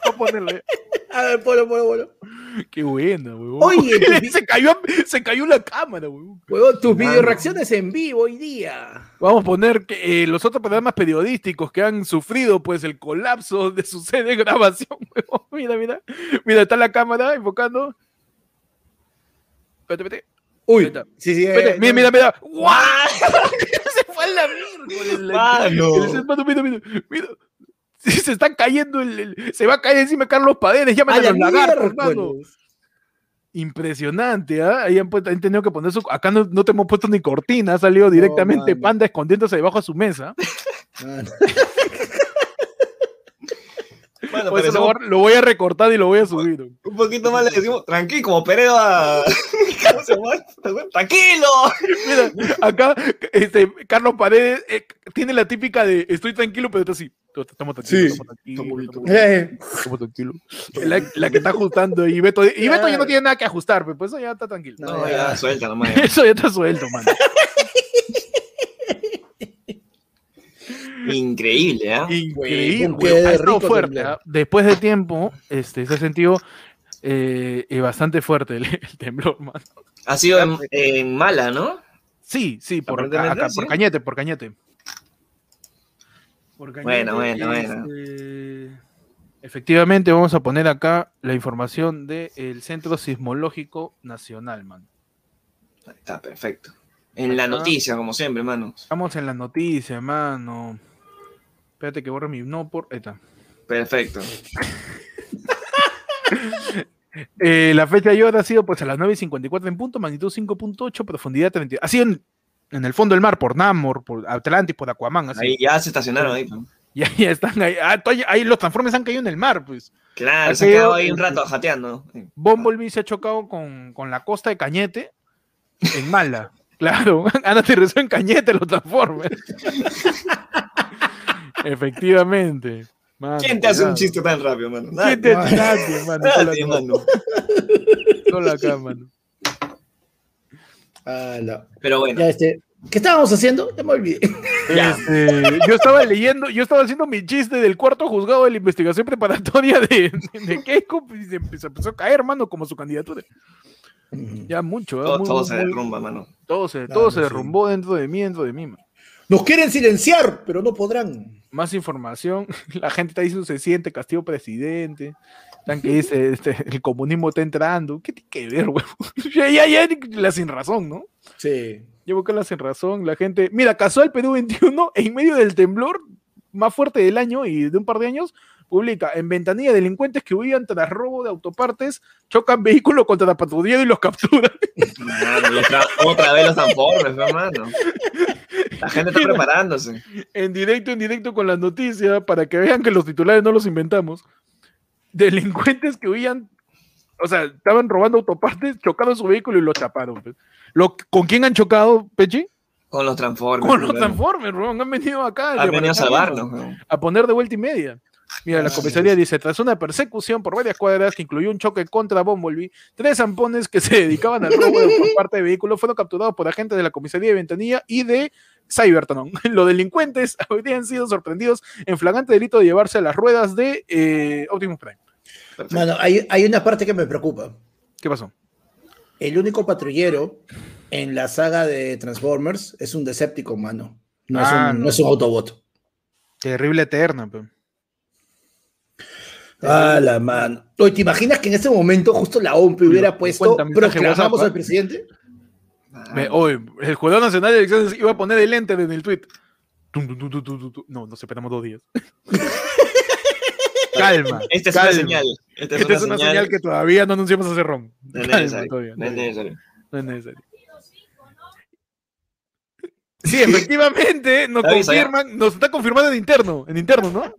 a ponerle. A ver, polo, polo, polo. Qué buena, huevón. Oye, tu se, cayó, se cayó la cámara, huevón. Huevón, tus video reacciones en vivo hoy día. Vamos a poner que, eh, los otros programas periodísticos que han sufrido pues el colapso de su sede de grabación. huevón. Mira, mira. Mira, está la cámara enfocando. Espérate, espérate. Uy, sí, sí. Espérate, eh, mira, mira, mira. ¡Guau! Se fue a la mierda. Mano. Mira, mira, mira. Se está cayendo el, el- Se va a caer encima de Carlos Paredes. Llaman A los lagartos, miércoles. mano. Impresionante, ¿ah? Ahí han, puesto- han tenido que poner su. Acá no, no te hemos puesto ni cortina, ha salido directamente. Panda escondiéndose debajo de su mesa. Bueno, Por pero eso lo, voy a- lo voy a recortar y lo voy a subir. un poquito más le decimos, tranquilo, como Pereda. ¿Cómo se llama? ¡Tranquilo! Mira, acá este, Carlos Paredes eh, tiene la típica de estoy tranquilo, pero está así. Estamos tranquilos, Sí. estamos tranquilos, estamos Eh, tranquilos. La, la que está ajustando y Beto, y Beto ya no Claro. tiene nada que ajustar, pues eso ya está tranquilo. No, ya, suelta nomás. Eso ya está suelto, mano. Increíble, ¿ah? Increíble. Qué rico fuerte. ¿ah? Después de tiempo, este, se ha sentido eh, eh, bastante fuerte el, el temblor, mano. Ha sido en, en Mala, ¿no? Sí, sí, por, acá, sí. por Cañete, por Cañete. Por Cañete, Bueno, bueno, bueno. este, Efectivamente, vamos a poner acá la información del Centro Sismológico Nacional, man. Ahí Está perfecto. En la Ajá. noticia, como siempre, hermano. Estamos en las noticias, mano. Espérate que borre mi. No, por. Ahí está. Perfecto. Eh, la fecha de hoy ha sido pues a las 9.54 en punto, magnitud 5.8, profundidad 30. Así en, en el fondo del mar, por Namor, por Atlantis, por Aquaman, así. Ahí ya se estacionaron ahí. pues. Ya, ya están ahí. Ah, ahí los transformes han caído en el mar, pues. Claro, se ha quedado ahí un rato jateando. Bumblebee se ha chocado con, con la costa de Cañete en Mala. Claro, han aterrizado en Cañete los Transformers. Efectivamente. Mano, ¿Quién te hace un chiste tan rápido, mano? ¿Quién te hace? Nadie, mano. Solo Nadie, acá, mano. solo acá, mano. Ah, no. Pero bueno, Ya, este, ¿Qué estábamos haciendo? Ya me olvidé. Ya. Este, yo estaba leyendo, yo estaba haciendo mi chiste del cuarto juzgado de la investigación preparatoria de, de, Keiko y se empezó, empezó a caer, mano, como su candidatura. Ya mucho, ¿eh? todo, Muy, todo muy, se muy- derrumba, mano. todo se, Claro, todo se sí. derrumbó dentro de mí, dentro de mí. mano. Nos quieren silenciar, pero no podrán. Más información, la gente está diciendo se siente Castillo presidente. Están que dice este, el comunismo está entrando. ¿Qué tiene que ver, huevo? ya, ya, ya, la sin razón, ¿no? Sí. Yo busco la sin razón, la gente. Mira, casual Perú 21, en medio del temblor más fuerte del año y de un par de años, publica en ventanilla delincuentes que huían tras robo de autopartes, chocan vehículos contra la patrulla y los capturan. Mano, otra vez los transformes, hermano. La gente está preparándose. en directo, en directo con las noticias, para que vean que los titulares no los inventamos. Delincuentes que huían, o sea, estaban robando autopartes, chocaron su vehículo y lo chaparon. pues. Lo, ¿Con quién han chocado, Pechi? Con los transformes. Con los. Transformers, weón. Han venido acá. Han venido a salvarnos. weón. a poner de vuelta y media. Mira, la Ah, comisaría dice, tras una persecución por varias cuadras que incluyó un choque contra Bumblebee, tres zampones que se dedicaban al robo de por parte de vehículos fueron capturados por agentes de la comisaría de Ventanilla y de Cybertron. Los delincuentes habrían sido sorprendidos en flagrante delito de llevarse las ruedas de eh, Optimus Prime. Perfecto. Mano, hay, hay una parte que me preocupa. ¿Qué pasó? El único patrullero en la saga de Transformers es un Decepticon, mano. No, Ah, es, un, no. no es un Autobot. Terrible eterna. pe. Ah, la mano. Oye, ¿te imaginas que en ese momento justo la OMP hubiera puesto proclamamos al presidente? Me- oye, el Jurado Nacional de Elecciones iba a poner el enter en el tweet. Tum, tum, tum, tum, tum, tum, tum. No, nos esperamos dos días. calma. Esta es calma. una señal. Esta es Esta una, es una señal. señal que todavía no anunciamos hacer ROM. No es necesario. No es necesario. Sí, efectivamente, nos confirman, nos está confirmando en interno, en interno, ¿no?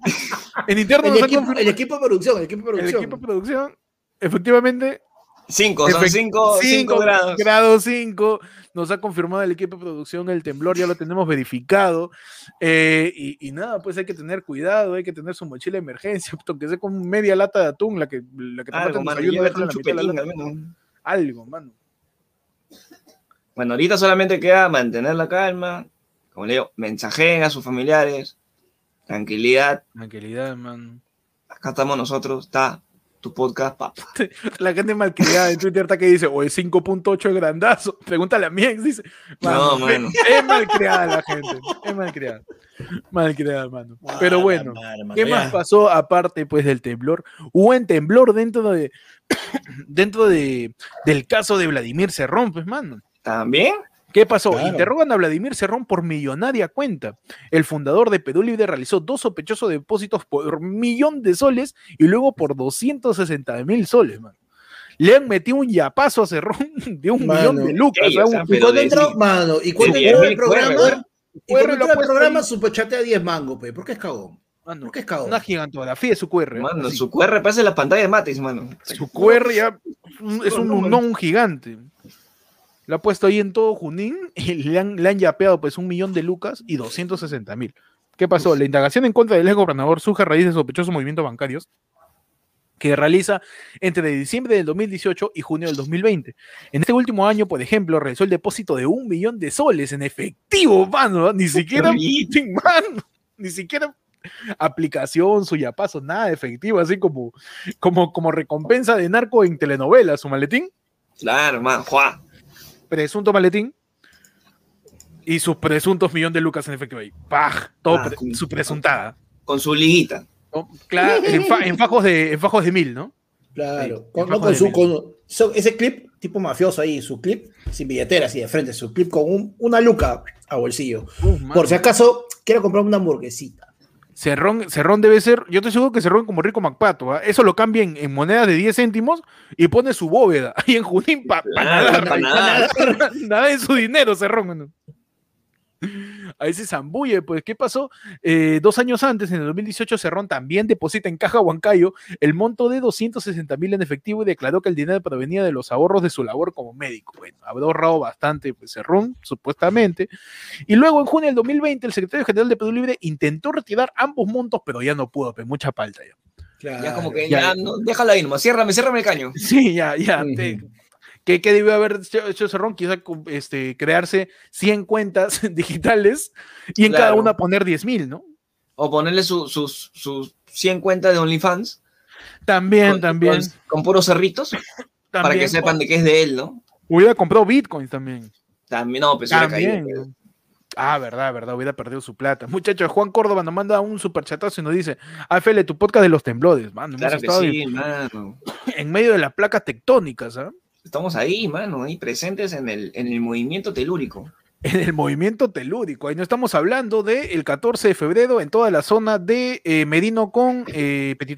En interno El nos equipo, el equipo de producción, el equipo de el producción. equipo de producción, efectivamente, Cinco, son efect- cinco, cinco grados. Grado 5, nos ha confirmado el equipo de producción el temblor, ya lo tenemos verificado. eh, y, y nada, pues hay que tener cuidado, hay que tener su mochila de emergencia, aunque sea con media lata de atún, la que, la que te Algo, mano, en la mitad de la chupetín, lata. al menos. Algo, mano. Bueno, ahorita solamente queda mantener la calma. Como le digo, mensajeen a sus familiares. Tranquilidad. Tranquilidad, man. Acá estamos nosotros. Está tu podcast, papá. La gente malcriada en Twitter está que dice, o es 5.8 es grandazo. Pregúntale a mi ex, dice. No, Mano. Es malcriada la gente. Es malcriada. Malcriada, mano. Pero bueno. ¿Qué más pasó aparte pues del temblor? Hubo un temblor dentro de dentro de del caso de Vladimir Cerrón, pues mano. ¿También? ¿Qué pasó? Claro. Interrogan a Vladimir Cerrón por millonaria cuenta. El fundador de Perú Libre realizó dos sospechosos depósitos por millón de soles y luego por 260 mil soles, mano. Le han metido un yapazo a Cerrón de un Mano. millón de lucas. Sí, o sea, Un- Y cuando de- entró, sí. mano, y cuando Sí, entró diez el programa, y cuando lo entró el programa, superchatea 10 mango, pe. ¿Por qué es cagón? mano, ¿Por qué es cagón? una gigantografía de su QR. Mano, así. su QR parece la pantalla de Matrix, mano. Su QR ya es un unón gigante. Lo ha puesto ahí en todo Junín y le han, le han yapeado pues un millón de lucas y 260 mil. ¿Qué pasó? La indagación en contra del ex gobernador surge a raíz de sospechosos movimientos bancarios que realiza entre diciembre del 2018 y junio del 2020. En este último año, por ejemplo, realizó el depósito de un millón de soles en efectivo, mano. Ni siquiera, mano, ni siquiera aplicación, su yapazo, nada de efectivo, así como, como, como recompensa de narco en telenovelas, su maletín, Claro, man. Juan. Presunto maletín, y sus presuntos millón de lucas en efectivo ahí. ¡Pah! Todo Ah, pre- con- su presuntada. Con su liguita. ¿no? Claro, en, fa- en fajos de, en fajos de mil, ¿no? Claro. Sí, Con, no, su, con, so- ese clip tipo mafioso ahí, su clip sin billetera, así de frente, su clip con un- una luca a bolsillo. Mano. Por si acaso quiero comprar una hamburguesita. Cerrón, Cerrón debe ser, yo estoy seguro que Cerrón como Rico Macpato, eso lo cambia en, en monedas de 10 céntimos y pone su bóveda ahí en Junín para pa' nada de su dinero, Cerrón. ¿no? Ahí se zambulle, pues, ¿qué pasó? Eh, dos años antes, en el 2018, Cerrón también deposita en Caja Huancayo el monto de 260 mil en efectivo y declaró que el dinero provenía de los ahorros de su labor como médico. Bueno, habrá ahorrado bastante pues, Cerrón, supuestamente. Y luego, en junio del 2020, el secretario general de Perú Libre intentó retirar ambos montos, pero ya no pudo, pues, mucha falta ya. Ya como que Ya. ya, no, déjala ahí nomás, ciérrame, ciérrame el caño. Sí, ya, ya. Te- ¿Qué, qué debió haber hecho Cerrón? Quizá este, crearse 100 cuentas digitales y en cada una poner 10 mil, ¿no? O ponerle su- sus, sus 100 cuentas de OnlyFans. También, con- también. Con, con puros cerritos, para que sepan de qué es de él, ¿no? Hubiera comprado bitcoins también. También, no, pues También. caído. Ah, verdad, verdad, hubiera perdido su plata. Muchachos, Juan Córdoba nos manda un superchatazo y nos dice, AFL, tu podcast de los temblores, mano. Claro que sí, mano. en medio de las placas tectónicas, ¿ah? Estamos ahí, mano, ahí presentes en el, en el movimiento telúrico. En el movimiento telúrico. Ahí no estamos hablando del 14 de febrero en toda la zona de eh, Merino con eh, Petit.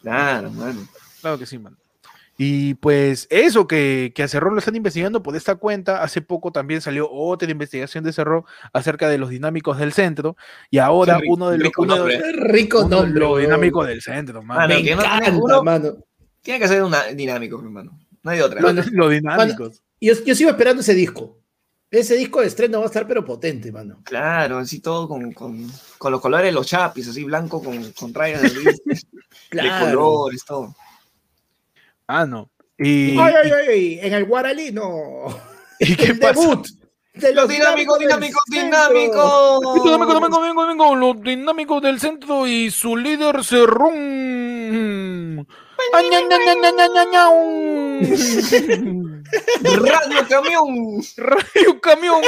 Claro, mano. Claro que sí, mano. Y pues eso que, que a Cerrón lo están investigando por esta cuenta. Hace poco también salió otra investigación de Cerrón acerca de los dinámicos del centro. Y ahora rico- uno de los, rico uno de- nombre. Qué rico uno de los dinámicos del centro, mano. Mano, Me que no tiene encanta, uno- mano. Tiene que ser una dinámico, hermano. No hay otra. Mano, los dinámicos. Yo, yo sigo esperando ese disco. Ese disco de estreno va a estar pero potente, mano. Claro, así todo con, con, con los colores de los chapis, así blanco con, con rayas de, gris, de Claro. colores, todo. Ah, no. Y, Ay, ay, ay, en el Guaralí, no. y- ¿y qué el pasa? debut de Los los dinámicos, dinámicos, dinámicos. Dinámico, dinámico, dinámico, los dinámicos del centro y su líder Cerrón. Radio camión. Radio camión.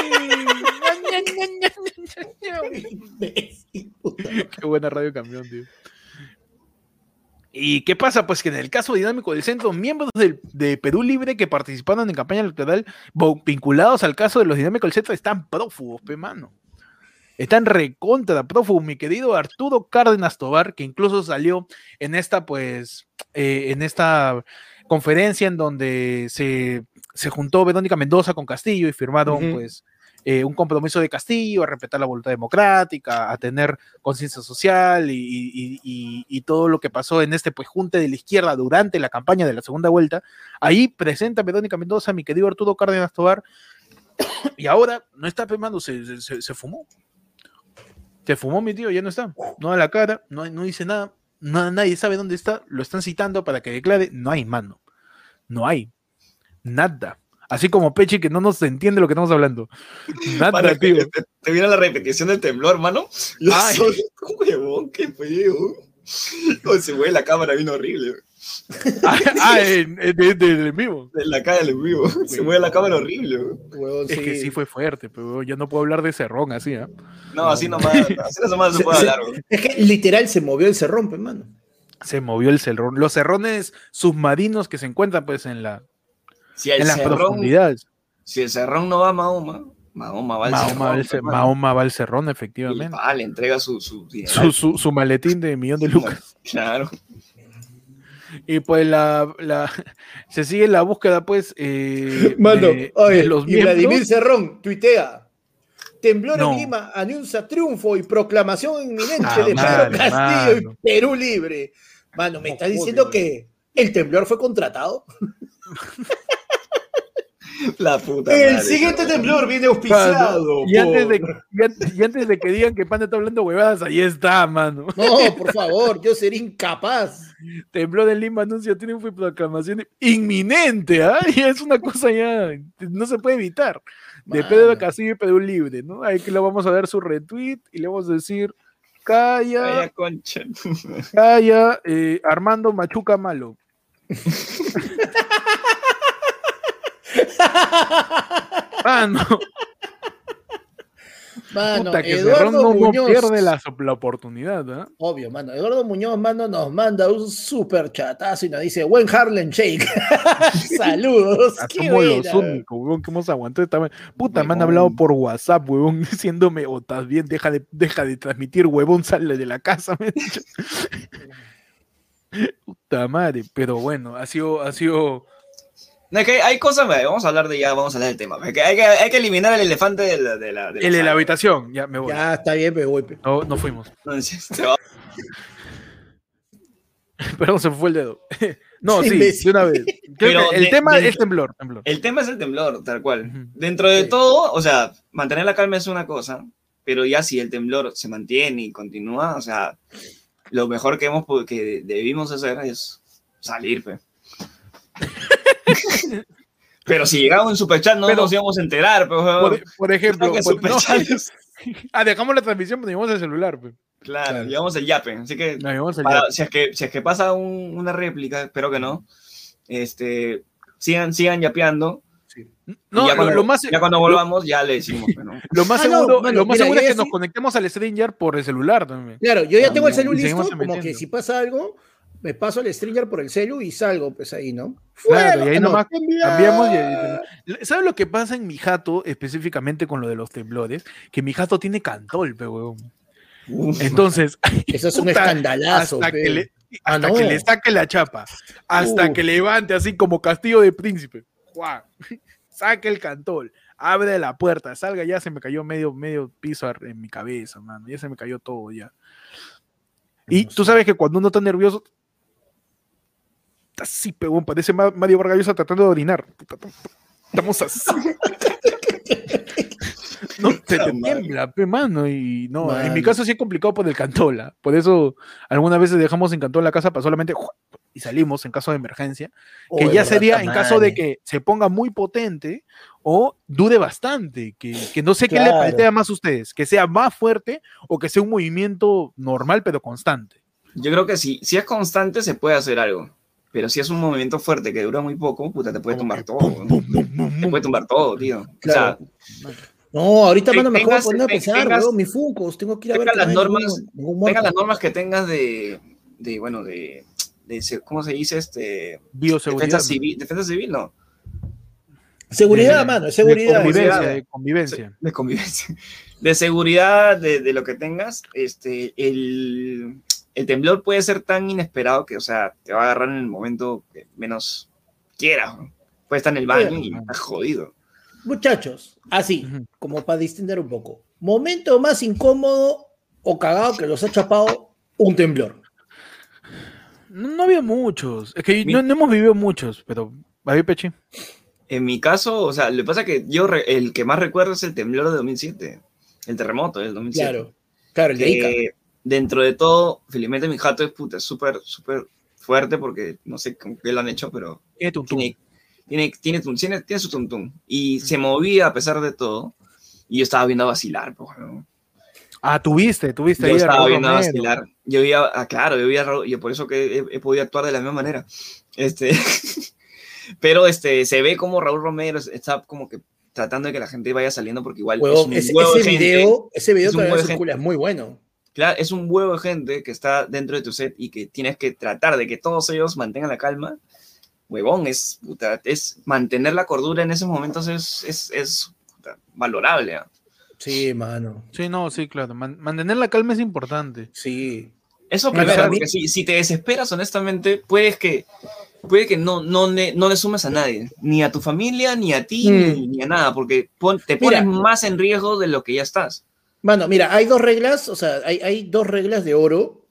Qué buena radio camión, tío. ¿Y qué pasa? Pues que en el caso dinámico del centro, miembros del- de Perú Libre que participaron en campaña electoral vinculados al caso de los dinámicos del centro están prófugos, pe mano. Están recontra prófugos, mi querido Arturo Cárdenas Tobar, que incluso salió en esta, pues, eh, en esta conferencia en donde se, se juntó Verónica Mendoza con Castillo y firmaron, pues, eh, un compromiso de Castillo a respetar la voluntad democrática, a tener conciencia social y, y- y- y todo lo que pasó en este pues junte de la izquierda durante la campaña de la segunda vuelta. Ahí presenta Verónica Mendoza, mi querido Arturo Cárdenas Tobar, y ahora no está se- se- se fumó. Se fumó mi tío, ya no está. No da la cara, no, no dice nada, no- nadie sabe dónde está, lo están citando para que declare, no hay mano, no hay, nada. Así como Pechi que no nos entiende lo que estamos hablando. Nada, Para que tío. te, te viera la repetición del temblor, hermano. Yo Ay. soy un huevón, qué feo. Se mueve la cámara, vino horrible. Ah, ah, en, en- del vivo. En la cara del vivo. Se mueve la cámara horrible. Huevón, Es que sí fue fuerte, pero ya no puedo hablar de cerrón así, ¿ah? No, así nomás. Así nomás se Se- puede hablar. Es que literal se movió el cerrón, pe, mano. Se movió el cerrón. Los cerrones submarinos que se encuentran pues en la Si el, en las cerrón, profundidades. si el cerrón no va a Mahoma, Mahoma va al Mahoma, cerrón. va el hermano. Mahoma va al cerrón, Y efectivamente. pa, le entrega su, su dinero. Su, su- su maletín de millón de lucas. Claro. Y pues la, la- se sigue la búsqueda, pues, eh, Mano, de, oye, de los y Vladimir miembros. Cerrón tuitea. Temblor No. en Lima anuncia triunfo y proclamación inminente Ah, de Pedro mano, Castillo mano. y Perú libre. Mano, ¿me No estás diciendo que el temblor fue contratado? La puta El madre, siguiente temblor viene auspiciado. Y antes, de, por- y antes- y antes de que digan que Panda está hablando huevadas, ahí está, mano. No, por favor, yo sería incapaz. Temblor en Lima anuncia triunfo y proclamación inminente, ¿ah? Y es una cosa ya, no se puede evitar. De. Pedro Castillo y Pedro Libre, ¿no? Ahí que le vamos a dar su retweet y le vamos a decir, calla, concha. calla, eh, Armando Machuca Malo. Ah, Mano, puta, que Eduardo no, Muñoz. pierde la, la oportunidad, ¿ah? Obvio, mano. Eduardo Muñoz, mano, nos manda un super chatazo y nos dice, buen Harlem Shake. Saludos. Ah, Somos los únicos, huevón, que hemos aguantado esta. Puta, me han hablado por WhatsApp, huevón, diciéndome, o estás bien, deja de, deja de transmitir, huevón, sale de la casa, me han dicho. Puta madre, pero bueno, ha sido, ha sido No, es que hay cosas, vamos a hablar de ya, vamos a hablar del tema. ve, que hay, que, hay que eliminar el elefante de la, de la, de la El de la habitación, ya me voy. Ya, está bien, pero voy. pe. No, no fuimos. Entonces, se va- Perdón, se me fue el dedo. No, sí, de una vez. Pero el de- tema de- es temblor, temblor. El tema es el temblor, tal cual. Ujú. Dentro de Sí. todo, o sea, mantener la calma es una cosa, pero ya si el temblor se mantiene y continúa, o sea, lo mejor que hemos que debimos hacer es salir, pe. pero si llegaba un superchat no Pero- nos íbamos a enterar, pe, huevón. Por, por ejemplo, que por- no, ah, dejamos la transmisión, pero llevamos el celular. pues. Claro, Claro. llevamos el yape, así que Nos para- yape. si, es que si es que pasa un- una réplica, espero que no, este, sigan, sigan yapeando. No, y ya, lo, cuando, lo más, ya cuando volvamos ya le decimos, pe, ¿no? lo más Ah, no, seguro, mano, lo más mira, seguro es que ya nos sí- conectemos al Stringer por el celular también. Claro, yo ya Ah, tengo el no, celu y listo, como que si pasa algo, me paso al stringer por el celu y salgo, pues ahí, ¿no? Claro, y ahí Ah, no, nomás cambia. cambiamos y- ¿Sabes lo que pasa en mi jato, específicamente con lo de los temblores? Que mi jato tiene cantol, pe, huevón. Uf. Entonces, Eso es un puta, escandalazo. hasta, que le, Ah, hasta no. que le saque la chapa, hasta que levante así como castillo de príncipe. ¡Juan! Saque el cantol, abre la puerta, salga, ya se me cayó medio, medio piso en mi cabeza, mano. Ya se me cayó todo ya. Y tú sabes que cuando uno está nervioso, está así, pegón, parece Ma- Mario Vargas Llosa tratando de orinar. Puta, tam- Estamos así. No, se te Puta madre. tiembla, pe, mano. Y no, en mi caso sí es complicado por el cantola. Por eso algunas veces dejamos en cantón la casa para solamente y salimos en caso de emergencia. Que ya sería en caso de que se ponga muy potente o dure bastante. Que, que no sé qué le patea más a ustedes. Que sea más fuerte o que sea un movimiento normal pero constante. Yo creo que si, si es constante se puede hacer algo. Pero si es un movimiento fuerte que dura muy poco, puta, te puede Como tumbar todo. pum, weón. pum, pum, pum, Te puede tumbar todo, tío. Claro. O sea, No, ahorita, mano, me acabo de tengas- poner a pensar, tengas- weón, mis funcos, tengo que ir a ver las normas- tenga las normas que tengas de, de bueno, de, de ¿cómo se dice? Este, Bioseguridad. defensa civil, defensa civil, no. Seguridad, de- mano, De seguridad. convivencia, seguridad. de convivencia. De convivencia. De seguridad de, de lo que tengas, este, el, el temblor puede ser tan inesperado que, o sea, te va a agarrar en el momento que menos quieras. Puede estar en el baño y estás jodido. Muchachos, así, como para distinguir un poco. Momento más incómodo o cagado que los ha chapado un temblor. No, no había muchos. Es que Mi- no, no hemos vivido muchos, pero. David Pechi. En mi caso, o sea, lo que pasa es que yo re- el que más recuerdo es el temblor de 2007, el terremoto del 2007. Claro, claro, el de Ica. Dentro de todo, felizmente mi jato es puta, es súper, súper fuerte porque no sé con qué lo han hecho, pero Tiene tiene, tiene, tiene, tiene, tiene su tuntum. Y se movía a pesar de todo. Y yo estaba viendo a vacilar, pues, weón. Ah, tuviste, tuviste Yo a estaba Raúl viendo a vacilar. Yo veía, ah, claro, yo veía a Raúl- yo por eso que he, he podido actuar de la misma manera. Este, pero este, se ve como Raúl Romero está como que tratando de que la gente vaya saliendo porque igual es Huevón, un ese, huevo de ese gente. video, ese video es huevo de circula, es muy bueno. Claro, es un huevo de gente que está dentro de tu set y que tienes que tratar de que todos ellos mantengan la calma. Huevón, es, puta, es mantener la cordura en esos momentos es, es, es puta, valorable. ¿ah? Sí, mano. Sí, no, sí, claro. Man- mantener la calma es importante. Sí. Eso primero, mí- porque si, si te desesperas, honestamente, puedes que, puede que no, no, le, no le sumes a nadie, ni a tu familia, ni a ti, Mm. ni, ni a nada, porque pon- te Mira. pones más en riesgo de lo que ya estás. Mano, mira, hay dos reglas, o sea, hay, hay dos reglas de oro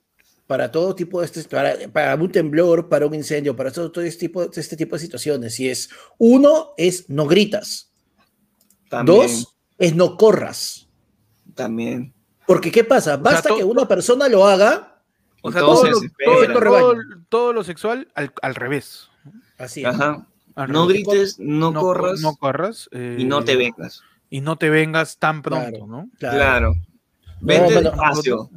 para todo tipo de este, para, para un temblor, para un incendio, para todo, todo este, tipo, este tipo de situaciones. Y es, uno es no gritas. También, Dos es no corras. también. Porque, ¿qué pasa? Basta to- que una persona lo haga. O sea, todo lo, todo, todo- todo lo sexual al, al revés. Así es. Ajá. Al No revés. grites, no, co- corras No corras. eh, y no te vengas. Y no te vengas tan pronto, Claro. ¿no? Claro. Vente bueno, despacio.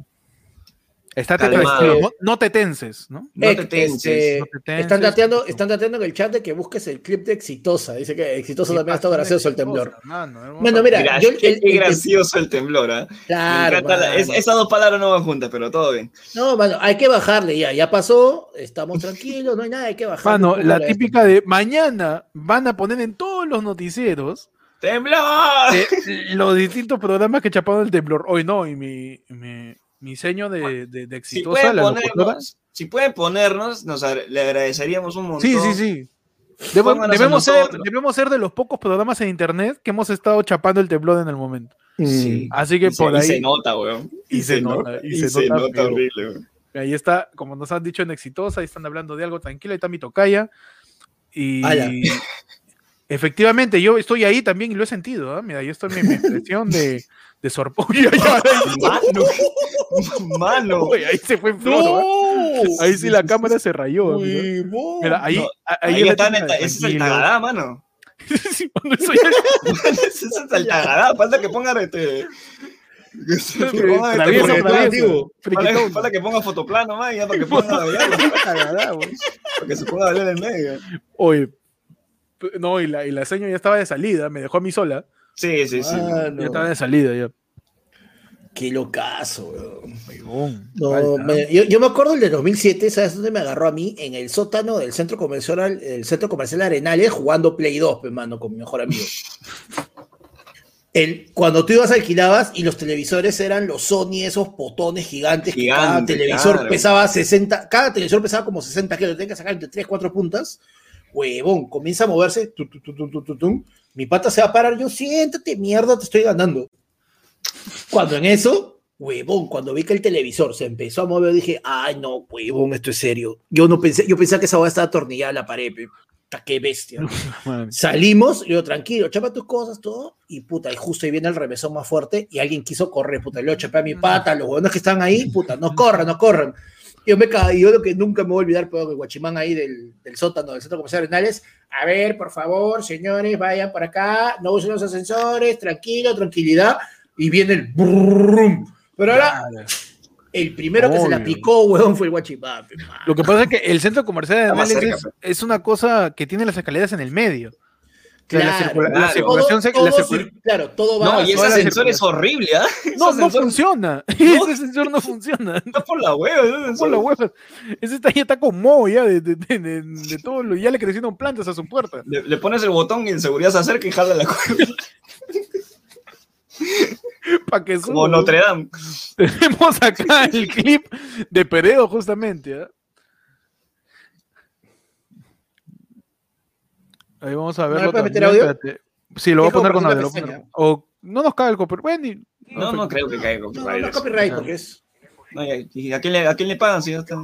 Estate Calmado. tranquilo. No, no te tenses, ¿no? No te Ec- tenses. este, no te tenses, están, dateando, no. están dateando en el chat de que busques el clip de Exitosa. Dice que Exitosa también ha estado gracioso el temblor. mano. Bueno, mira, Mira, yo el- qué, el- qué el- gracioso el temblor, ¿ah? Claro, la- es- esas dos palabras no van juntas, pero todo bien. No, mano, hay que bajarle ya. Ya pasó, estamos tranquilos, no hay nada, hay que bajarle. Mano, la- típica de mañana van a poner en todos los noticieros ¡Temblor! eh, los distintos programas que chaparon el temblor. Hoy no, y mi, mi, mi seño de, de, de Si exitosa, pueden, la ponernos, si pueden ponernos, nos agra- le agradeceríamos un montón. Sí, sí, sí. Debo- debemos, ser, debemos ser de los pocos programas en internet que hemos estado chapando el temblor en el momento. Sí. Así que Y se, por y ahí. se nota, weón. Y se nota, y se se nota, horrible, weón. Ahí está, como nos han dicho en Exitosa, ahí están hablando de algo tranquilo, ahí está mi tocaya. Y Ala. efectivamente, yo estoy ahí también y lo he sentido. ¿ah? Mira, yo estoy en mi expresión de, de sorpollo. Mano, mano. ahí se fue en floro. ¿ah? Ahí sí la cámara se rayó. Mira, Huevón. Mira, ahí, No, Ahí, ahí está, neta, ese es el tagadá, mano. Sí, mano, eso ya- ese es el tagadá. Falta que pongan este. Que pongan este que ponga fotoplano, man, ya para que ponga a bailar, para que se ponga a bailar en medio. Oye, no, y la, y la señora ya estaba de salida, me dejó a mí sola. Sí, sí, sí. Ya estaba de salida ya. Qué locazo, weón. No, me- yo, yo me acuerdo el de 2007, ¿sabes dónde me agarró a mí? En el sótano del centro comercial, el centro comercial Arenales, jugando Play 2, pe, mano, con mi mejor amigo. El, cuando tú ibas alquilabas y los televisores eran los Sony, esos potones gigantes, que cada Gigante, televisor claro. pesaba 60, cada televisor pesaba como 60 kilos, tenía que sacar entre 3, 4 puntas. Huevón, comienza a moverse, tu, tu, tu, tu, tu, tu, tum. mi pata se va a parar, yo siéntate, mierda, te estoy ganando. Cuando en eso, huevón, cuando vi que el televisor se empezó a mover, dije, ay no, huevón, esto es serio. Yo no pensé, yo pensaba que esa hueá estaba atornillada a la pared, pe. Qué bestia. Salimos, yo tranquilo, chapa tus cosas, todo, y puta, y justo ahí viene el remesón más fuerte, y alguien quiso correr, puta, lo chapé a mi pata, los huevones que están ahí, puta, no corran, no corran. Yo me caí, yo lo que nunca me voy a olvidar, pero que el guachimán ahí del, del sótano del centro comercial Arenales, a ver, por favor, señores, vayan por acá, no usen los ascensores, tranquilo, tranquilidad, y viene el brum. Pero ahora, el primero que se la picó, huevón, fue el guachimán. Lo que pasa es que el centro comercial Arenales cerca, es, es una cosa que tiene las escaleras en el medio. O sea, la, Claro, la claro. circulación se- Todo- la claro, todo va No, y ese ascensor es horrible, ¿ah? Ese No, no ascensor funciona. Ese ascensor no funciona. está por la hueva. ese ascensor. Por la hueva. Ese está, ya está con moho ya de, de, de, de- de todo lo. Ya le crecieron plantas a su puerta. Le, le pones el botón y en seguridad se acerca y jala la cuerda. Para que Como suba. Notre Dame. Tenemos acá el clip de Peredo, justamente. ¿ah? Ahí vamos a ¿No le verlo. puedes meter también, audio? espérate. Sí, lo voy a poner con audio. poner- O no nos cae el copyright. Bueno, y- No, no creo que caiga No, copyright. no, copyright, porque es. No, y- ¿Y a quién le, a quién le pagan si ya está?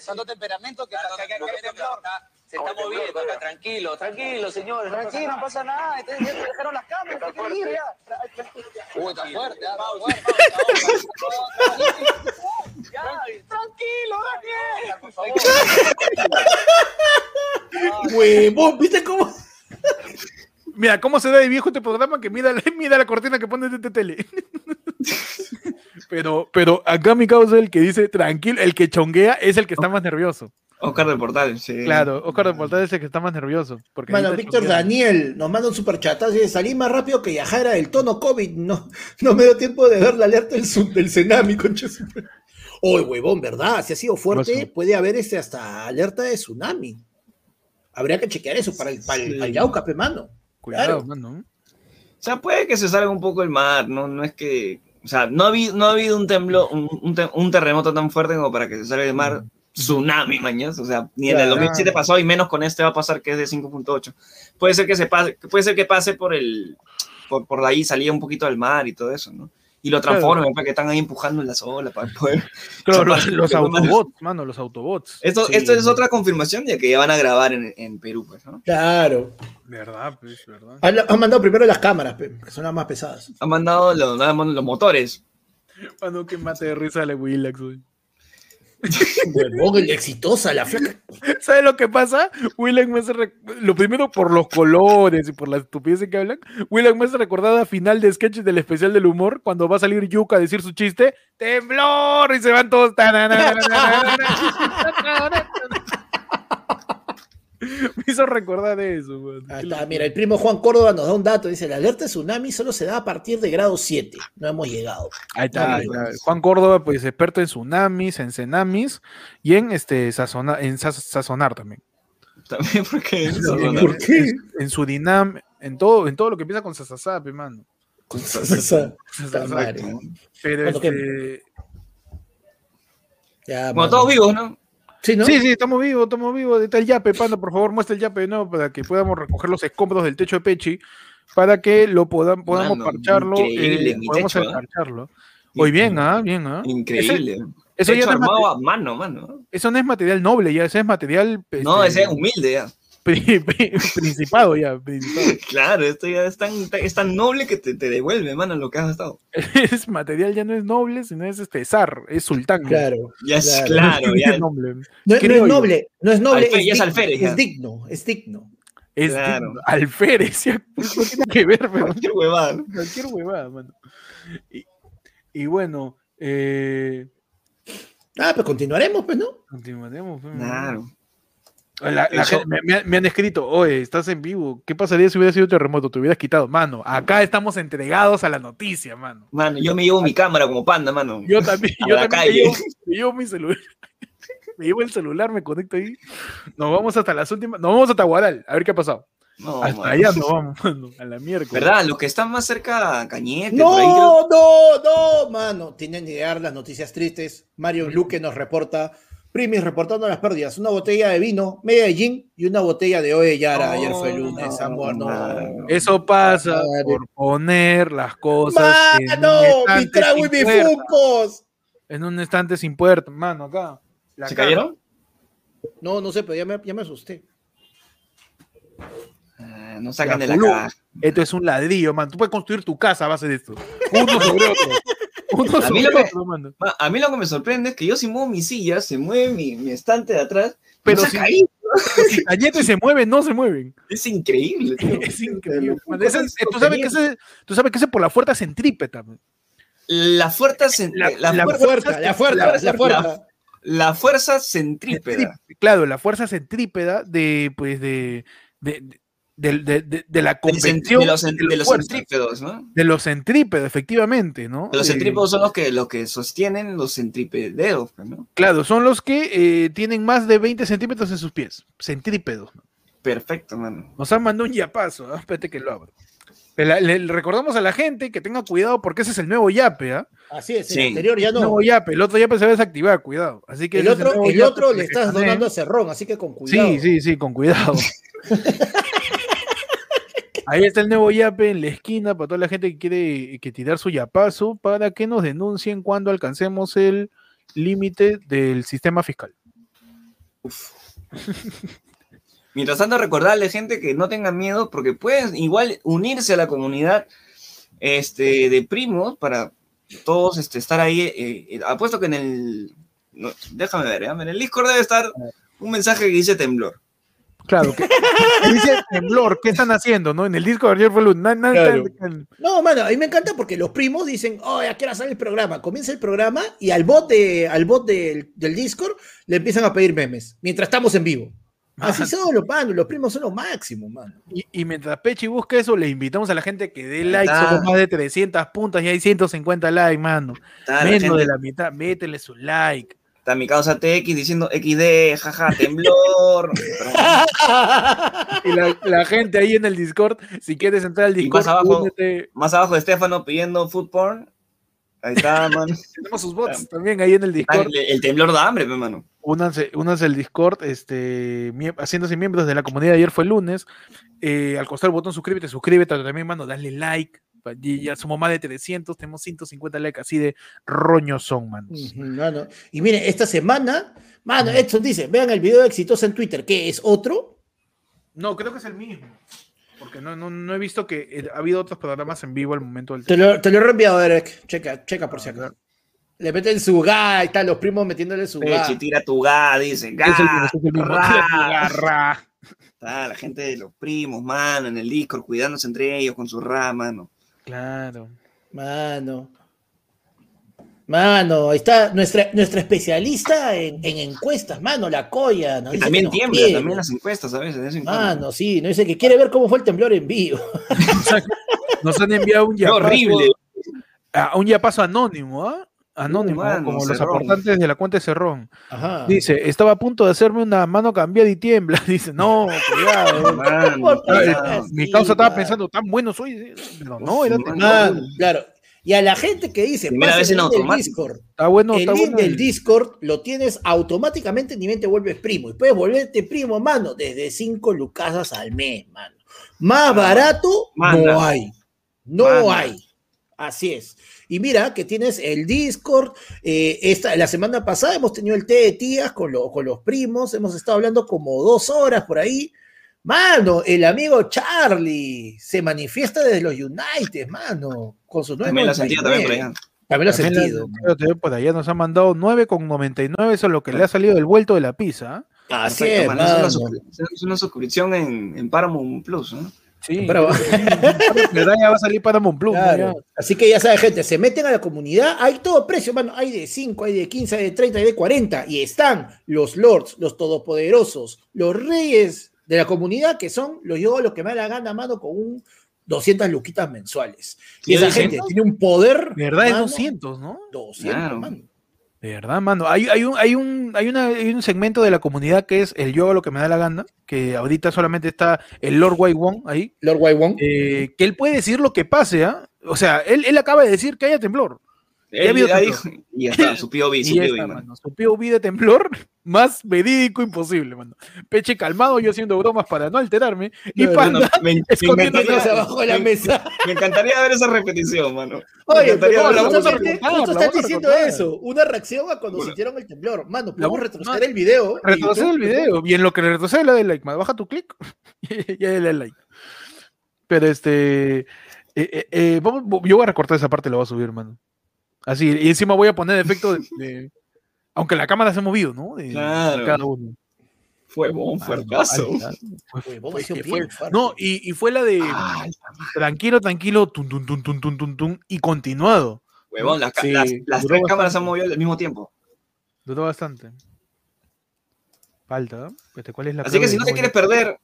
Santo temperamento que- se está moviendo acá, tranquilo, tranquilo, señores, tranquilo, no pasa nada, este- ya dejaron las cámaras, hay que ir ya. Uy, está fuerte, Tranquilo, Daniel, por favor. Huevón, ¿viste cómo? Mira, ¿cómo se da de viejo este programa? Que mira, la- mira la cortina que pone de tele. pero, pero acá mi causa el que dice tranquilo, el que chonguea es el que está más nervioso. Oscar del Portal, sí. Claro, Oscar de Portal es el que está más nervioso. Porque está Víctor. Daniel nos manda un superchatazo y dice, salí más rápido que Yajara del tono COVID. No, no me dio tiempo de ver la alerta del, su- del tsunami, concha. Oye, huevón, ¿verdad? Si ha sido fuerte, puede haber este hasta alerta de tsunami. Habría que chequear eso para el, para el, Sí. para el Yauca, pe, mano. Cuidado, Claro. mano. O sea, puede que se salga un poco el mar, no, no es que. O sea, no ha habido, no ha habido un temblor, un, un te- un terremoto tan fuerte como para que se salga el mar. Tsunami, mañana. O sea, ni en el Claro. 2007 pasó y menos con este va a pasar que es de 5.8. Puede ser que se pase, puede ser que pase por el, por, por ahí salía un poquito del mar y todo eso, ¿no? Y lo Claro. transformen para que están ahí empujando en las olas para poder. Claro, los, autobots, mano, los autobots. Esto, Sí. esto es otra confirmación de que ya van a grabar en, en Perú, pues, ¿no? Claro. Verdad, pues, verdad. Han, han mandado primero las cámaras, que son las más pesadas. Han mandado los, los motores. Mano, que mate de risa le Willax, güey. Huevón, exitosa, la flaca. ¿Sabes lo que pasa? William me hace rec- lo primero por los colores y por la estupidez que hablan. William me hace recordar a final de sketches del especial del humor cuando va a salir Yuka a decir su chiste, temblor y se van todos. me hizo recordar eso, man. Ahí está, mira, el primo Juan Córdoba nos da un dato. Dice, la alerta de tsunami solo se da a partir de grado 7. No hemos llegado. Ahí está, ahí está. bueno. Juan Córdoba, pues experto en tsunamis, en cenamis y en este sazona- en saz- sazonar también. También porque. ¿Por qué? En su dinam, en todo, en todo lo que empieza con sasasap, hermano. Puta madre. Pero este, Ya, Bueno, mano. todos vivos, ¿no? Sí, ¿no? Sí, sí, estamos vivos, estamos vivos. Está el yape, panda, por favor, muestra el yape, ¿no? Para que podamos recoger los escombros del techo de Pechi, para que lo podam- podamos Mano, parcharlo. increíble, eh, mi podemos techo, parcharlo. Hoy bien, ¿ah? Bien, ¿ah? Increíble. Eso, ya no es, armado mate- a mano, mano. eso no es material noble, ya, ese es material. No, este, ese es humilde ya. Pri- pri- principado ya, principado. Claro, esto ya es tan, es tan noble que te, te devuelve, mano, lo que has gastado. Es material ya no es noble, sino es este zar, es sultán. Claro. Ya es Claro. No es ya. noble. No, no es noble, no es noble, es, ya es dig- alférez, ya. es digno, es digno. Es Claro. digno. alférez, ya, eso tiene que ver, pero Cualquier huevada. ¿no? cualquier huevada, mano. Y, y bueno, eh, Ah, pues continuaremos, pues, ¿no? continuaremos. pues, Claro. La- la me, me han- me han escrito, oye, estás en vivo, ¿qué pasaría si hubiera sido terremoto? Te hubieras quitado, mano. Acá estamos entregados a la noticia, mano. Mano, yo me llevo mi cámara como panda, mano. Yo también, A yo la también me llevo, me llevo mi celular. Me llevo el celular, me conecto ahí. Nos vamos hasta las últimas. Nos vamos hasta Guaral, a ver qué ha pasado. No, hasta mano. allá nos vamos, mano, a la miércoles. ¿Verdad? Los que están más cerca Cañete, por ahí No, no, no, mano. Tienen que llegar las noticias tristes. Mario Luque nos reporta. Primis reportando las pérdidas. Una botella de vino, media de gin y una botella de Oe Yara. Ayer fue lunes, No, amor. No. mano. Eso pasa Madre. por poner las cosas en un ¡Mano! ¡Mi estante trago y sin mis puerta. funcos! En un estante sin puerta, mano, acá. La ¿Se cayeron? No, no sé, pero ya me, ya me asusté. Ah, no sacan La de la caja. Esto es un ladrillo, man. Tú puedes construir tu casa a base de esto. Uno sobre otro. A mí lo que- otro, mano. Ma, A mí lo que me sorprende es que yo si muevo mi silla, se mueve mi, mi estante de atrás, Pero si- caído. Si Cañete se mueve, no se mueven. Es increíble. tío. Es increíble. Es- tú, sabes que ese, tú sabes que ese por la fuerza centrípeta. La fuerza, La- la, la La fuerza, fuerza, la fuerza, la fuerza. la fuerza centrípeda. Centrí- Claro, la fuerza centrípeda de, pues, de, de, de, de- de- de la convención de los, de de los centrípedos, ¿no? De los centrípedos, efectivamente, ¿no? Los Eh, centrípedos son los que, los que sostienen los centrípedos, pues, ¿no? Claro, son los que eh, tienen más de 20 centímetros en sus pies. Centrípedos. ¿no? Perfecto, mano. Nos han mandado un yapazo. ¿ah? Espérate que lo abro. Le, recordamos a la gente que tenga cuidado porque ese es el nuevo yape, ¿ah? Así es, el Sí. anterior ya El no. nuevo yape. El otro yape se va a desactivar, cuidado. Así que El otro, el otro le estás donando a Cerrón, así que con cuidado. Sí, sí, sí, con cuidado. Ahí está el nuevo yape en la esquina para toda la gente que quiere que tirar su yapazo para que nos denuncien cuando alcancemos el límite del sistema fiscal. Mientras tanto, recordarle, gente, que no tengan miedo, porque pueden igual unirse a la comunidad este, de primos para todos este, estar ahí. eh, eh, apuesto que en el. déjame ver, ¿eh? en el Discord debe estar un mensaje que dice temblor. Claro, que dice temblor, ¿qué están haciendo? ¿No? En el disco de ayer fue luz. na- na- Claro. tan- No, mano, a mí me encanta porque los primos dicen, oh, ¿a qué hora sale el programa? Comienza el programa y al bot, de, al bot del, del Discord le empiezan a pedir memes mientras estamos en vivo. Así son los manos, los primos son lo máximo, mano. Y, y mientras Pechi busca eso, le invitamos a la gente que dé like. Ah. Somos más de 300 puntas y hay 150 likes, mano. Menos gente- de la mitad. Métele su like. Está mi causa TX diciendo XD, jaja, temblor. Y la, la gente ahí en el Discord, si quieres entrar al Y Discord, más abajo- únete. Más abajo, Estefano pidiendo food porn. Ahí está, man. Tenemos sus bots también ahí en el Discord. El, el temblor da hambre, pe, mano. Únanse, únanse al Discord, este, mie- haciéndose miembros de la comunidad. Ayer fue el lunes. Eh, al costar el botón suscríbete, suscríbete también, mano, dale like. Ya somos más de 300, tenemos 150 likes así de roño son, manos. Mano. Y miren, esta semana, mano, Edson dice, vean el video exitoso en Twitter, que es otro. No, creo que es el mismo. Porque no, no, no he visto que eh, ha habido otros programas en vivo al momento del Te lo, te lo he reenviado, Derek. Checa, checa por si acaso. Le meten su ga y tal, los primos metiéndole su ga. Tira tu ga, dice. Ga, Es el mismo, es el mismo. ra. Ra. Está la gente de los primos, mano, en el Discord, cuidándose entre ellos con su ra, mano. Claro. Mano. Mano, ahí está nuestra, nuestra especialista en, en encuestas, mano, la coya. Dice también tiembla, quiere. también las encuestas a veces. en. Mano, sí, nos dice que quiere ver cómo fue el temblor en vivo. Nos han enviado un Qué yapazo, horrible. a- un yapazo anónimo, ¿ah? Anónimo, mano, como los Cerrón. aportantes de la cuenta de Cerrón. Ajá. Dice, estaba a punto de hacerme una mano cambiada y tiembla. Dice, no, cuidado. El- mi causa estaba pensando, tan bueno soy. Pero no, era Mano. temblor. Mano, claro. Y a la gente que dice, Primera pasa vez el en automático. Discord, Está bueno, el está link bueno. del el- Discord lo tienes automáticamente ni bien te vuelves primo. Y puedes volverte primo, mano, desde 5 lucasas al mes, mano. Más barato Manda. no hay. No Manda. hay. Así es. Y mira que tienes el Discord. eh, esta, la semana pasada hemos tenido el té de tías con, lo- con los primos. Hemos estado hablando como dos horas por ahí. Mano, el amigo Charlie se manifiesta desde los United, mano. Con sus También lo sentía también por 9.99. allá. También lo ha También sentido. por allá nos ha mandado 9,99, eso es lo que le ha salido del vuelto de la pizza. ¿ah? Así Perfecto, es, mano. Es una, mano. suscri- es una suscripción en, en Paramount Plus, ¿no? Sí, Pero- ¿verdad? Ya va a salir para Monplus. Claro. Así que ya saben, gente, se meten a la comunidad, hay todo precio, mano. Hay de 5, hay de 15, hay de 30, hay de 40. Y están los lords, los todopoderosos, los reyes de la comunidad, que son los yo lo que me da la gana, mano, con un 200 luquitas mensuales. Y esa 200. gente tiene un poder. De verdad es mano, 200, ¿no? 200, Claro. mano. De verdad, mano. Hay, hay, un, hay, un, hay, una, hay un segmento de la comunidad que es el yo hago lo que me da la gana, que ahorita solamente está el Lord Wai Wong ahí, Lord Waiwong. eh, que él puede decir lo que pase, ¿ah? O sea, él, él acaba de decir que haya temblor. Él ya dijo, y ya está, su POV, su Y ya POV, está, mano. mano. Su POV de temblor más verídico imposible, mano. Peche calmado, yo haciendo bromas para no alterarme. Y No, Panda, Me, abajo de la me- mesa. me encantaría ver esa repetición, mano. Oye, pero ver la vamos a justo a diciendo eso, una reacción a cuando Bueno. sintieron el temblor. Mano, podemos retroceder no, el video. en retrocede el video. Y en lo que retrocede le da like, más baja tu clic y ya le da like. Pero este. eh, eh, eh, vamos, yo voy a recortar esa parte y la voy a subir, mano. Así, y encima voy a poner efecto de. de- aunque la cámara se ha movido, ¿no? De- Claro. cada uno. Fue bon, Ah, Fue fue- fuerte. No, y, y fue la de Ay, tranquilo, tranquilo, tum, tum, tum, tum, tum, tum, tum, y continuado. huevón, las, Sí, las, tres cámaras se han movido al mismo tiempo. Duró bastante. Falta, ¿no? Este, ¿cuál es la Así que si no te quieres perder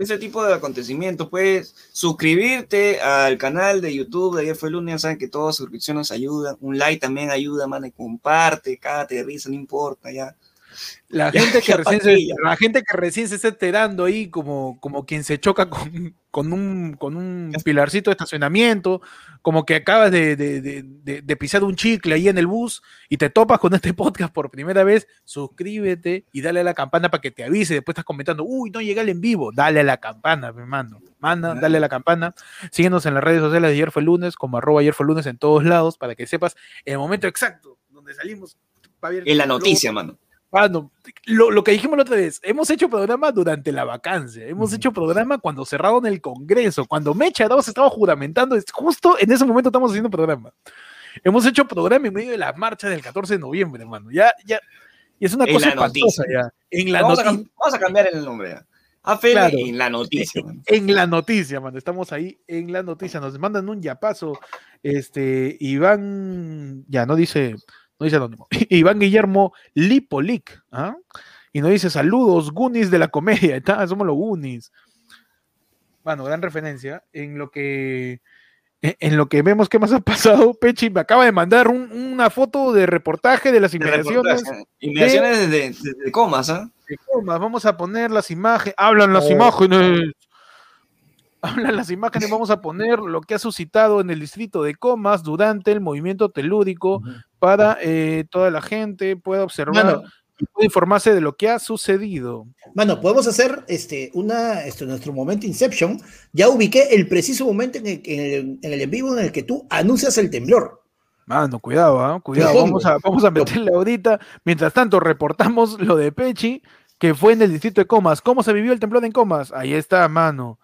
ese tipo de acontecimientos, puedes suscribirte al canal de YouTube de Ayer fue lunes. Saben que todas suscripciones ayudan. Un like también ayuda, man. Comparte, cágate de risa, no importa, ya. La gente, que recién se, la gente que recién se está enterando ahí, como, como quien se choca con, con un, con un pilarcito de estacionamiento, como que acabas de, de- de- pisar un chicle ahí en el bus y te topas con este podcast por primera vez, suscríbete y dale a la campana para que te avise. Después estás comentando, uy, no llegué al en vivo. Dale a la campana, mi mano. Manda, dale a la campana. Síguenos en las redes sociales de Ayer fue lunes, como arroba ayer fue lunes en todos lados, para que sepas el momento exacto donde salimos. En la noticia, mano. Mano, lo, lo que dijimos la otra vez, hemos hecho programa durante la vacancia, hemos hecho programa cuando cerraron el Congreso, cuando Mecha Dawes estaba juramentando, es justo en ese momento estamos haciendo programa. Hemos hecho programa en medio de la marcha del 14 de noviembre, hermano. Ya, ya, y es una En cosa la espantosa noticia. ya. En la, vamos, a, vamos a cambiar el nombre. ya. AFL Claro. en la noticia, mano. en la noticia, mano. Estamos ahí en la noticia. Nos mandan un yapazo. Este, Iván, ya no dice, no dice anónimo. Iván Guillermo Lipolic, ¿ah? Y nos dice saludos, Goonies de la comedia. Está, somos los Goonies. Bueno, gran referencia. En lo que en en lo que vemos qué más ha pasado, Pechi me acaba de mandar un- una foto de reportaje de las De inmediaciones. Inmediaciones desde comas, ¿ah? de Comas. Vamos a poner las imágenes. Hablan las Oh. imágenes. Hablan las imágenes. Vamos a poner lo que ha suscitado en el distrito de Comas durante el movimiento telúrico para eh, toda la gente pueda observar Mano, y pueda informarse de lo que ha sucedido. Mano, podemos hacer este, una, este, nuestro momento Inception. Ya ubiqué el preciso momento en el, en el- en el en vivo en el que tú anuncias el temblor. Mano, cuidado, ¿ah? cuidado. Vamos a, vamos a meterle ahorita. Mientras tanto, reportamos lo de Pechi, que fue en el distrito de Comas. ¿Cómo se vivió el temblor en Comas? Ahí está, mano.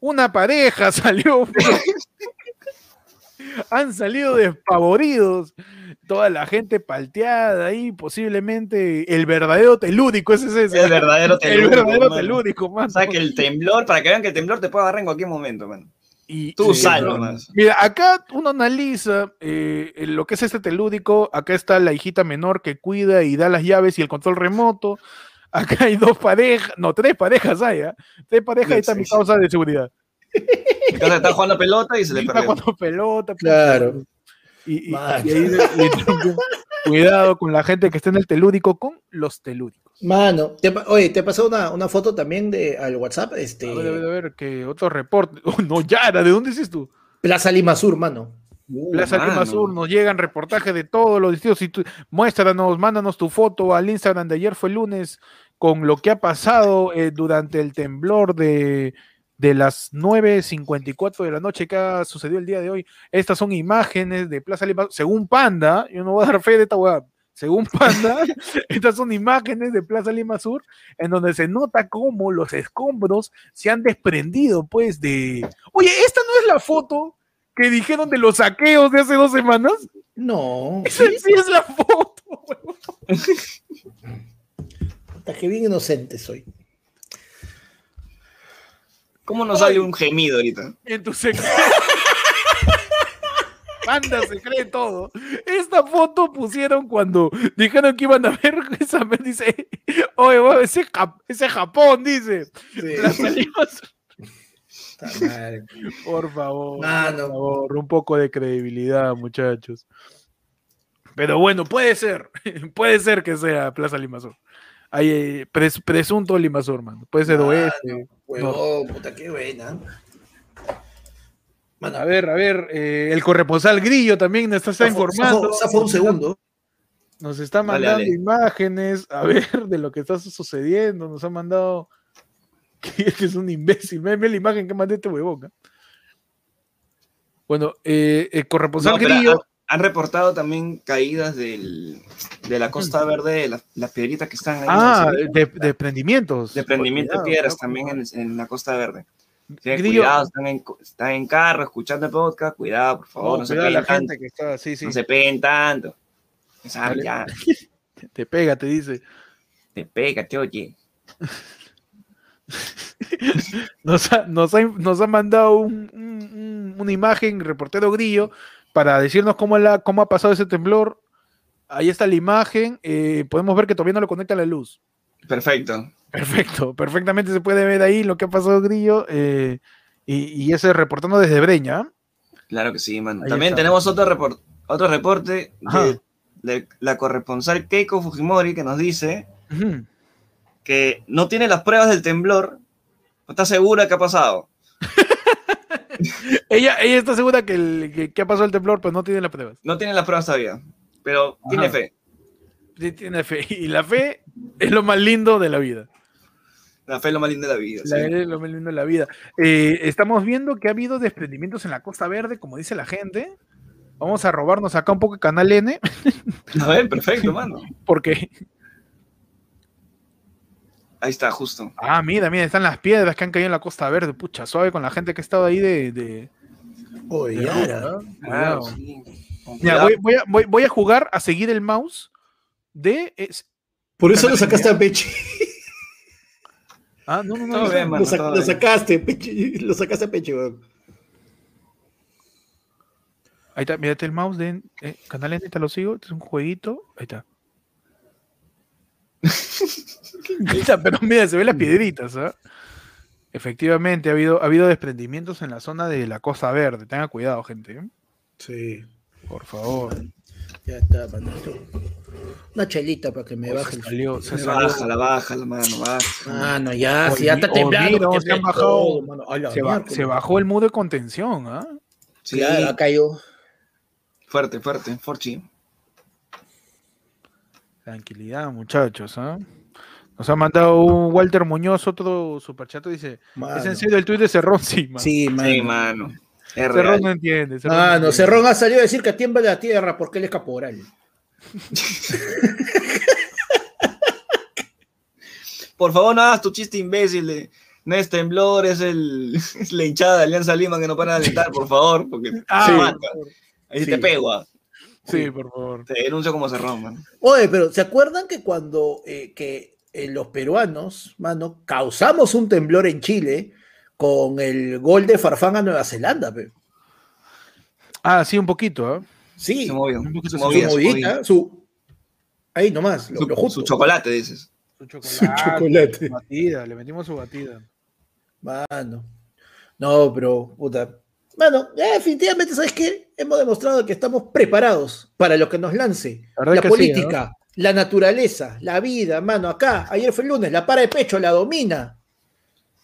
Una pareja salió. Han salido despavoridos. Toda la gente palteada ahí, posiblemente el verdadero telúrico, ese es ese. El verdadero El telúrico. verdadero mano. telúrico, mano. O sea, que el temblor, para que vean que el temblor te puede agarrar en cualquier momento, mano. Y- Tú sal no, nomás. Mira, acá uno analiza eh, lo que es este telúdico. Acá está la hijita menor que cuida y da las llaves y el control remoto. Acá hay dos parejas, no, tres parejas hay, ¿ah? Tres parejas y está mi causa de seguridad. Entonces está jugando pelota y se le Y está perdió. jugando pelota. pues, Claro. Y, y- Man. y ahí cuidado con la gente que está en el telúdico, con los telúdicos. Mano, te oye, te pasó una, una foto también de, al WhatsApp, este, A ver, a ver, a ver, que otro reporte. Oh, no, Yara, ¿de dónde dices tú? Plaza Lima Sur, mano. Uh, Plaza Lima. Sur nos llegan reportajes de todos los distritos. Tú- muéstranos, mándanos tu foto al Instagram de ayer fue lunes con lo que ha pasado eh, durante el temblor de, de las 9.54 de la noche que ha sucedido el día de hoy. Estas son imágenes de Plaza Lima, según Panda, yo no voy a dar fe de esta weá. Según Panda, estas son imágenes de Plaza Lima Sur en donde se nota cómo los escombros se han desprendido, pues, de. Oye, esta no es la foto que dijeron de los saqueos de hace dos semanas. No. Esa sí es la foto. Puta, que bien inocente soy. ¿Cómo nos sale un gemido ahorita? En tu secreto. Panda se cree todo. Esta foto pusieron cuando dijeron que iban a ver esa vez, dice, oye, ese, Jap- ese Japón, dice. Sí. madre. Por favor, Mano. por favor, un poco de credibilidad, muchachos. Pero bueno, puede ser, puede ser que sea Plaza Limasur. Hay eh, pres- presunto Limasur, mano. Puede ser Mano, oeste. Puta, qué buena. Mano, A ver, a ver, eh, el corresponsal Grillo también nos está, informando. un segundo. Nos está Dale, mandando dale. imágenes, a ver, de lo que está sucediendo. Nos ha mandado. Que es un imbécil. Ve, ve la imagen que mandé este huevón. ¿ah? Bueno, eh, el corresponsal No, Grillo. han, han reportado también caídas del, de la Costa Verde, las, las piedritas que están ahí. Ah, cerrito. de, desprendimiento de piedras cuidado, también en, en la Costa Verde. Sí, cuidado, están en, están en carro escuchando el podcast, cuidado, por favor, No, no, se cuidado la peguen tanto. gente que está, sí, sí. No se peguen tanto. Esa ya, Te pega, te dice. te pega, te oye. Nos ha, nos ha, nos ha mandado un- un- un- una imagen, reportero Grillo, para decirnos cómo, la, cómo ha pasado ese temblor. Ahí está la imagen. eh, podemos ver que todavía no lo conecta la luz. Perfecto. Perfecto, perfectamente se puede ver ahí lo que ha pasado Grillo. eh, y, y ese reportando desde Breña. Claro que sí. Ahí También está. tenemos otro, report, otro reporte de, de la corresponsal Keiko Fujimori que nos dice. Que no tiene las pruebas del temblor, no está segura que ha pasado. ella, ella está segura que, el, que, que ha pasado el temblor, pero no tiene las pruebas. No tiene las pruebas todavía, pero tiene fe. Sí, tiene fe. Y la fe es lo más lindo de la vida. La fe es lo más lindo de la vida. La sí. verdad es lo más lindo de la vida. Eh, estamos viendo que ha habido desprendimientos en la Costa Verde, como dice la gente. Vamos a robarnos acá un poco de Canal N, A ver, perfecto, mano. porque. Ahí está, justo. Ah, mira, mira, están las piedras que han caído en la Costa Verde. Pucha, suave con la gente que ha estado ahí de. de- Oye, de Yara. ruta. Claro, Cuidado. sí. Con Mira, voy, voy a, voy- voy a jugar a seguir el mouse de. es- Por eso lo sacaste a Peche. Ah, no, no, no. Bien, mano. Lo, sac- sacaste, Peche. Lo sacaste a Peche, weón. Ahí está, mírate el mouse de eh, Canal N, te lo sigo. Este es un jueguito. Ahí está. Pero mira, se ven las piedritas, ¿ah? Efectivamente, ha habido, ha habido desprendimientos en la zona de la Costa Verde. Tenga cuidado, gente. ¿eh? Sí. Por favor. Ya está, manito. Una chelita para que me Oh, baje se salió, se salió. baja, la baja, la mano, baja. Ah, no, ya, si ya está oh, temblando. mira, se han se bajado. todo, mano. A la Se, ba- miércoles. se bajó el muro de contención, ¿ah? Sí, Claro, ha caído. fuerte, fuerte, Forchi. Tranquilidad, muchachos, ¿ah? Nos ha mandado un Walter Muñoz, otro superchat, dice, ¿es en serio el tuit de Cerrón? Sí, man. Sí, mano. Sí, mano. Es Cerrón real. no entiende. Cerrón Ah, no, entiende. Cerrón ha salido a decir que tiembla la tierra porque él es caporal. Por favor, no hagas tu chiste imbécil de no es temblor, es, el, es la hinchada de Alianza Lima que no para de alentar, por favor, porque Ah, favor. ahí Sí. te pego. Sí, por favor. Te denuncio como cerrón, man. Oye, pero ¿se acuerdan que cuando eh, que, eh, los peruanos, mano, causamos un temblor en Chile con el gol de Farfán a Nueva Zelanda? pe? Ah, sí, un poquito, ¿ah? Sí, Se movió. Un poquito Su movida, su movidita, movida. su... Ahí nomás, lo, Su- lo justo. su chocolate, dices. Su Su chocolate. Su batida, le metimos su batida. Mano. No, pero, puta. Mano, eh, definitivamente, ¿sabes qué? Hemos demostrado que estamos preparados para lo que nos lance. La sí, política, la naturaleza, la vida, mano. Acá, ayer fue el lunes, la para de pecho la domina.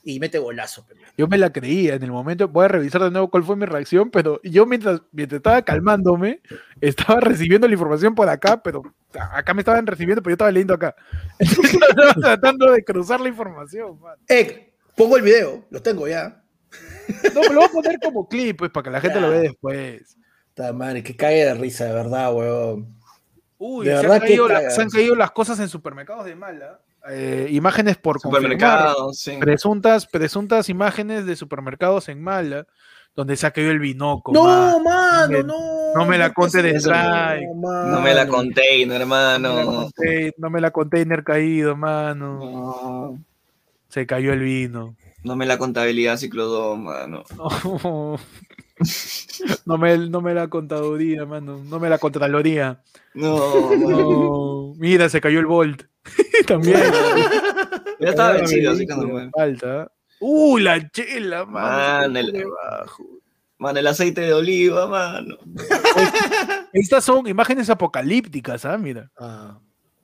y mete golazo. Yo me la creía en el momento. Voy a revisar de nuevo cuál fue mi reacción, pero yo mientras, mientras estaba calmándome, estaba recibiendo la información por acá, pero acá me estaban recibiendo, pero yo estaba leyendo acá. Estaba tratando de cruzar la información. Eh, pongo el video, lo tengo ya. No, me lo voy a poner como clip, pues, para que la gente lo vea después. Está madre, que cague de risa, de verdad, weón. Uy, De se, han verdad que caído, la- cagas. se han caído las cosas en supermercados de mala. Eh, imágenes por. Supermercados, sí. Presuntas, presuntas imágenes de supermercados en mala, donde se ha caído el binoco. No, man. mano, no. no me la ¿qué conté de strike. No me la container, No me la hermano. conté- no me la container caído, mano. No, Se cayó el vino. no me la contabilidad ciclo 2, mano. No, me, no me la contaduría, mano. No me la contraloría. No. No. Mira, se cayó el Volt. También. Ya estaba vencido, así que no. Falta. Uh, la chela, mano. Man, el-. Mano, el aceite de oliva, mano. Estas son imágenes apocalípticas, ¿ah? Mira. Ah.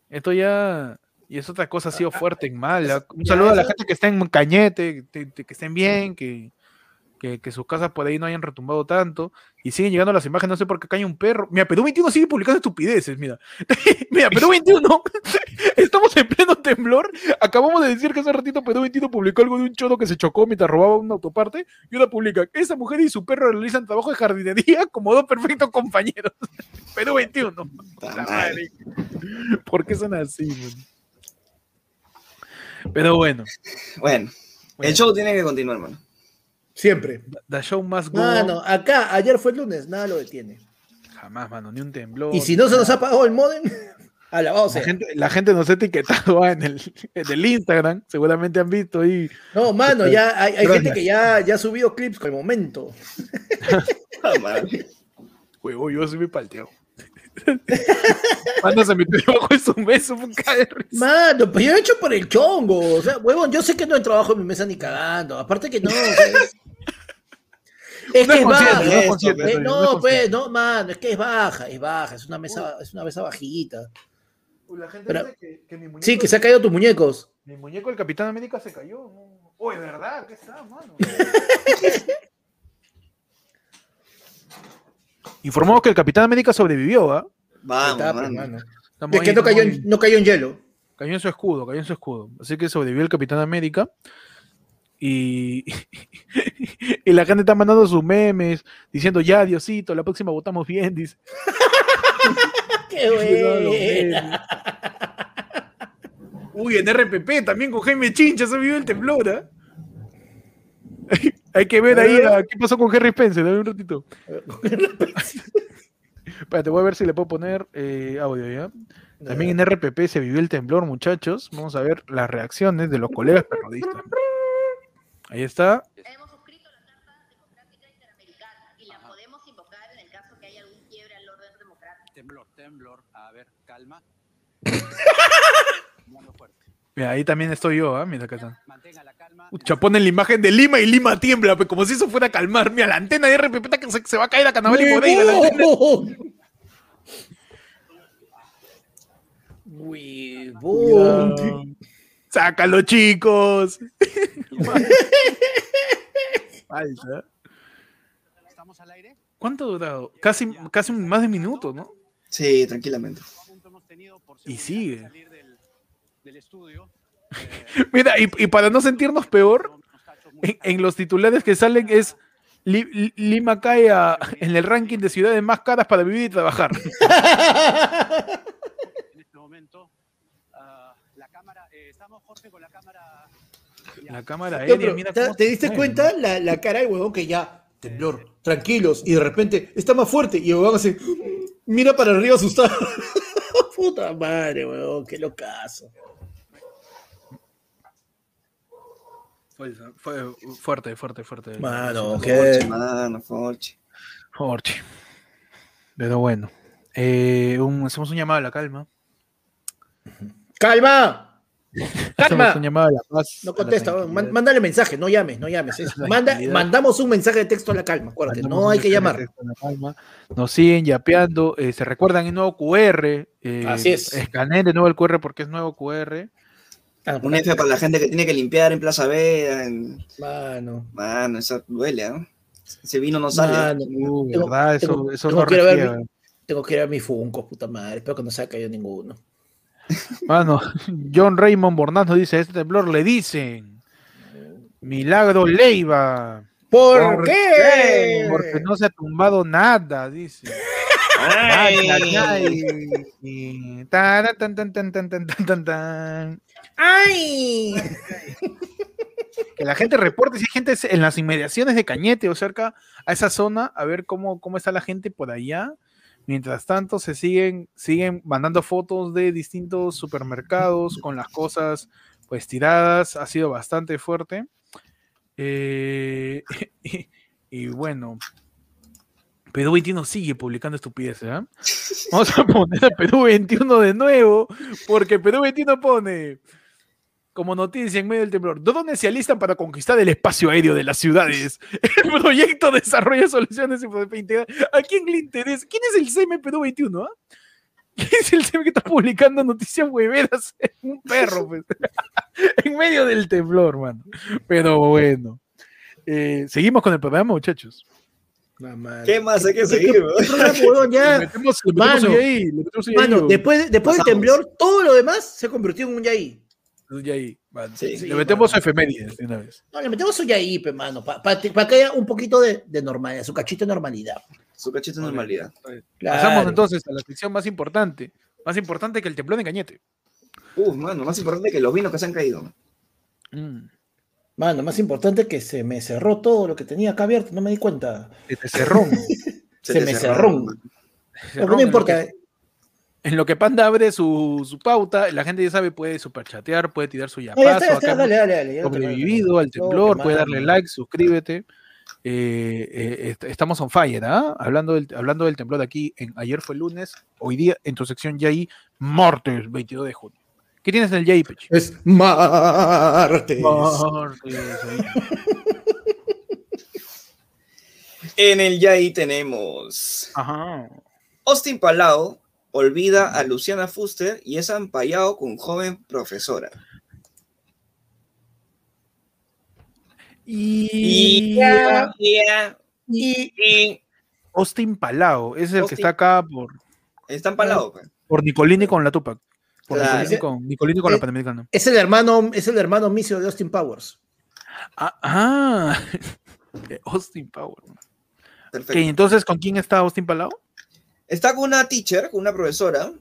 Esto ya. Y es otra cosa, ha sido fuerte en mala. Un saludo a la gente que está en Cañete, que estén bien, que, que, que sus casas por ahí no hayan retumbado tanto. Y siguen llegando las imágenes, no sé por qué hay un perro. Mira, Perú 21 sigue publicando estupideces, mira. mira, Perú 21, estamos en pleno temblor. Acabamos de decir que hace ratito Perú 21 publicó algo de un choro que se chocó mientras robaba una autoparte. Y ahora publica, esa mujer y su perro realizan trabajo de jardinería como dos perfectos compañeros. Perú 21. Puta La madre. madre. ¿Por qué son así, man? Pero bueno, Bueno, el show tiene que continuar, mano. Siempre. the show must go. Mano, acá, ayer fue el lunes, nada lo detiene. Jamás, mano, ni un temblor. Y si no se nos ha pagado el modem, alabado la sea. gente, la gente nos ha etiquetado ah, en el, en el Instagram, seguramente han visto ahí. No, mano, ya hay, gente que ya, ya ha subido clips con el momento. Ah. Huevo, yo sí me palteo. Mano se metió debajo de su mesa, un. Mano, pues yo he hecho por el chongo. O sea, huevón, yo sé que no hay trabajo en mi mesa ni cagando. Aparte que no. o sea, es- es No que es baja. no es esto, pues, no es no, pues, no, mano, es que es baja, es baja, es una mesa, es una mesa bajita. La gente Pero- dice que, que mi muñeco, Sí, que se han caído tus muñecos. mi muñeco el Capitán América se cayó. Oye, ¿verdad? ¿Qué está, mano? Informamos que el Capitán América sobrevivió, ¿ah? Vamos, está, pues, mano. mano. Estamos Es que ahí, no cayó, estamos en, ahí. no cayó en hielo. Cayó en su escudo, cayó en su escudo. Así que sobrevivió el Capitán América. Y, y la gente está mandando sus memes diciendo, ya, Diosito, la próxima votamos bien, dice. Qué buena. Uy, en RPP también con Jaime Chincha se vivió el temblor, ¿ah? Hay que ver ahí a- qué pasó con Harry Spencer, dame un ratito. Espérate, voy a ver si le puedo poner eh, audio ya. También en RPP se vivió el temblor, muchachos. Vamos a ver las reacciones de los colegas periodistas. Ahí está. Hemos suscrito la Carta Democrática Interamericana y la podemos invocar en el caso que haya algún quiebre al orden democrático. Temblor, temblor. A ver, calma. Mira, ahí también estoy yo, ¿ah? Mira acá está. Mantenga la calma. Ucha, ponen la imagen de Lima y Lima tiembla, pues, como si eso fuera a calmar. Mira, la antena de RPP que se, se va a caer a Carnaval y Moreira. la antena. ¡Huevón! Sácalo, chicos. Falta. ¿Estamos al aire? ¿Cuánto ha durado? Casi, casi más de un minuto, ¿no? Sí, tranquilamente. Y sigue. de salir del, del estudio. Eh, Mira, y, y para no sentirnos peor, en, en los titulares que salen es Li- Li- Lima cae a- en el ranking de ciudades más caras para vivir y trabajar. en este momento. Ah, la cámara, eh, estamos Jorge con la cámara. La cámara No, aérea, pero, mira ¿te, cómo te se diste cuenta ¿no? la, la cara del huevón que ya, temblor, tranquilos, y de repente está más fuerte, y el huevón así, mira para arriba asustado. Puta madre, huevón, qué locazo. Fue, fue fuerte, fuerte, fuerte. Mano, Forchi, qué... mano, Forchi. Forchi. Pero bueno. Eh, un- hacemos un llamado a la calma. ¡Calma! ¡Calma! llamado a la paz. No a la contesta, mándale mensaje, no llames, no llames. es- La manda- mandamos un mensaje de texto a la calma, acuérdate, Mandamos no hay que llamar. Nos siguen yapeando. eh, se recuerdan el nuevo QR. eh, Así es. Escaneen de nuevo el QR porque es nuevo QR. Ah, Un F para la gente que tiene que limpiar en Plaza Veda. En... Mano. Mano, eso duele, ¿no? Ese vino no sale. Mano. Uh, Tengo- ¿verdad? Eso, tengo- eso tengo no que ir a ver mi- Tengo que ir a mi Funko, puta madre. Espero que no se haya caído ninguno. Mano, John Raymond Bornaz dice, este temblor le dicen. Milagro Leiva. ¿Por, qué? Porque no se ha tumbado nada, dice. Ay. Ay. Que la gente reporte si hay gente en las inmediaciones de Cañete o cerca a esa zona, a ver cómo, cómo está la gente por allá. Mientras tanto, se siguen, siguen mandando fotos de distintos supermercados con las cosas pues tiradas. Ha sido bastante fuerte. Eh, y, y bueno, Perú 21 sigue publicando estupideces. ¿ah? Vamos a poner a Perú 21 de nuevo, porque Perú 21 pone como noticia en medio del temblor. Drones se alistan para conquistar el espacio aéreo de las ciudades. El proyecto desarrolla soluciones. ¿A quién le interesa? ¿Quién es el CM Perú 21? ah? ¿Quién es el CM que está publicando noticias hueveras? Un perro, pues. en medio del temblor, mano. Pero bueno. Eh, seguimos con el programa, muchachos. ¿Qué más hay que ¿Qué- seguir, después, después del temblor, todo lo demás se convirtió en un yaí. Un yaí, mano. Sí. le metemos mano. efemérides de una vez. No, le metemos un yaí, pe, mano, para que haya un poquito de, de normalidad, su cachito de normalidad. Su cachito de normalidad. Claro. Pasamos entonces a la sección más importante. Más importante que el temblor de Cañete. Uf, mano, más importante que los vinos que se han caído. Mm. Mano, más importante que se me cerró todo lo que tenía acá abierto, no me di cuenta. Se te cerró. Se, te me cerró. Cerró no lo importa. que- En lo que Panda abre su, su pauta, la gente ya sabe, puede superchatear, puede tirar su yapazo. sobrevivido al temblor, puede darle like, suscríbete. Eh, eh, est- estamos on fire, ¿ah? Hablando del, hablando del temblor de aquí, en, ayer fue lunes, hoy día en tu sección ya ahí, martes 22 de junio. ¿Qué tienes en el Yay? Es martes. Martes. En el Yai tenemos Ajá. Austin Palau olvida a Luciana Fuster y es ampallado con joven profesora. Y, Y y Austin Palao, ese es el que está acá por, está empalado. pues. por Nicolini con la Tupac. Por Claro. Nicolini con, Nicolini con la Eh, Panamericana. es el hermano, es el hermano misio de Austin Powers. Ah, ah. Austin Power. Perfecto. Ok, entonces, ¿con quién está Austin Palao? Está con una teacher, con una profesora,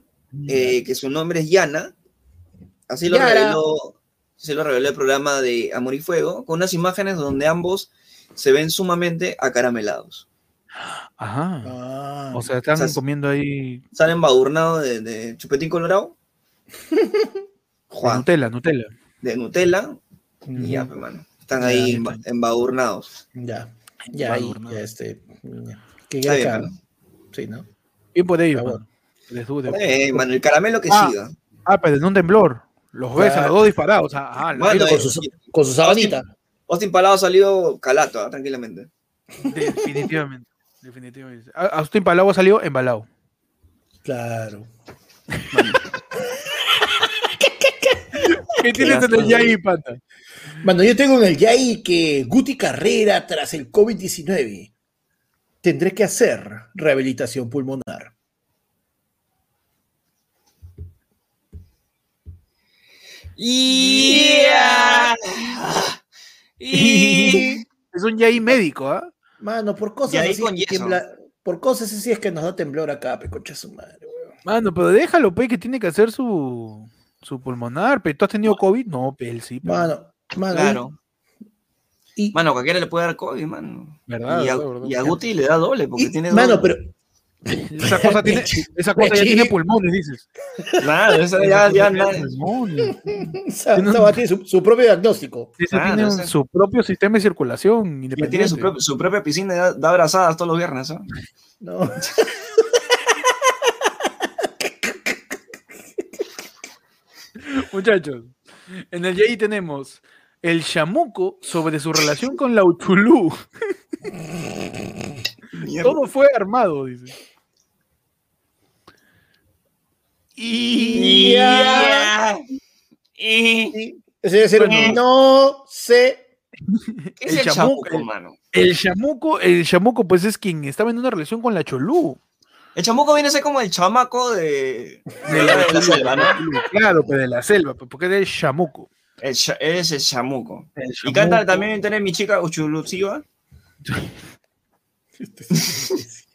eh, que su nombre es Yana. Así lo Yara. reveló, así lo reveló el programa de Amor y Fuego, con unas imágenes donde ambos se ven sumamente acaramelados. Ajá. Ah. O sea, están O sea, comiendo ahí Salen embadurnados de, de chupetín colorado. de Nutella, Nutella. de Nutella. Y ya, pues, mano. Están Ya, ahí emba- embadurnados. Ya, ya ahí, ya este. ya. Que bien. Sí, ¿no? Bien por ellos, mano. Les dude. Eh, mano, el caramelo que Ah. siga. Ah, pero en un temblor. Los ves a los dos disparados. Ah, ah, eh, Con su, con su sabanita. Austin Palado ha salido calato, ah, tranquilamente. definitivamente. Definitivamente. Austin Palao salió embalado. Claro. ¿Qué tienes en el Yai, pata? Mano, yo tengo en el Yai que Guti Carrera tras el COVID-19 tendré que hacer rehabilitación pulmonar. Yeah. Y... Es un Yai médico, ¿ah? Mano, por cosas así tiembla- por cosas así es que nos da temblor acá, pe concha su madre, weón. Mano, pero déjalo, pe, que tiene que hacer su, su pulmonar, pe. ¿Tú has tenido COVID? No, pe, él sí. pe. Mano, mano. Claro. Y, Mano, cualquiera le puede dar COVID, mano. ¿Verdad? y, a, verdad, verdad. y a Guti le da doble porque y- tiene mano, doble. pero Esa cosa, tiene, esa cosa ya tiene pulmones, dices. Claro, esa ya, ya, cosa tiene na- pulmones. esa, Tiene un- esa va a tener su, su propio diagnóstico. Esa Claro, tiene su propio sistema de circulación independiente. tiene su, propio- su propia piscina y da, da abrazadas todos los viernes. ¿ah? ¿no? Muchachos, en el Yai tenemos el chamuco sobre su relación con la Uchulú. Todo fue armado, dice. Y. ¿Qué Bueno. un no sé. es El el chamuco, chamuco, el- mano? El chamuco, el chamuco, pues es quien estaba en una relación con la Cholú. El chamuco viene a ser como el chamaco de, de la, de la selva, ¿no? Claro, pues de la selva, pues, porque es el chamuco. El es el chamuco. El Y canta chamuco. también tiene mi chica Uchulusiva. Este es un imbécil.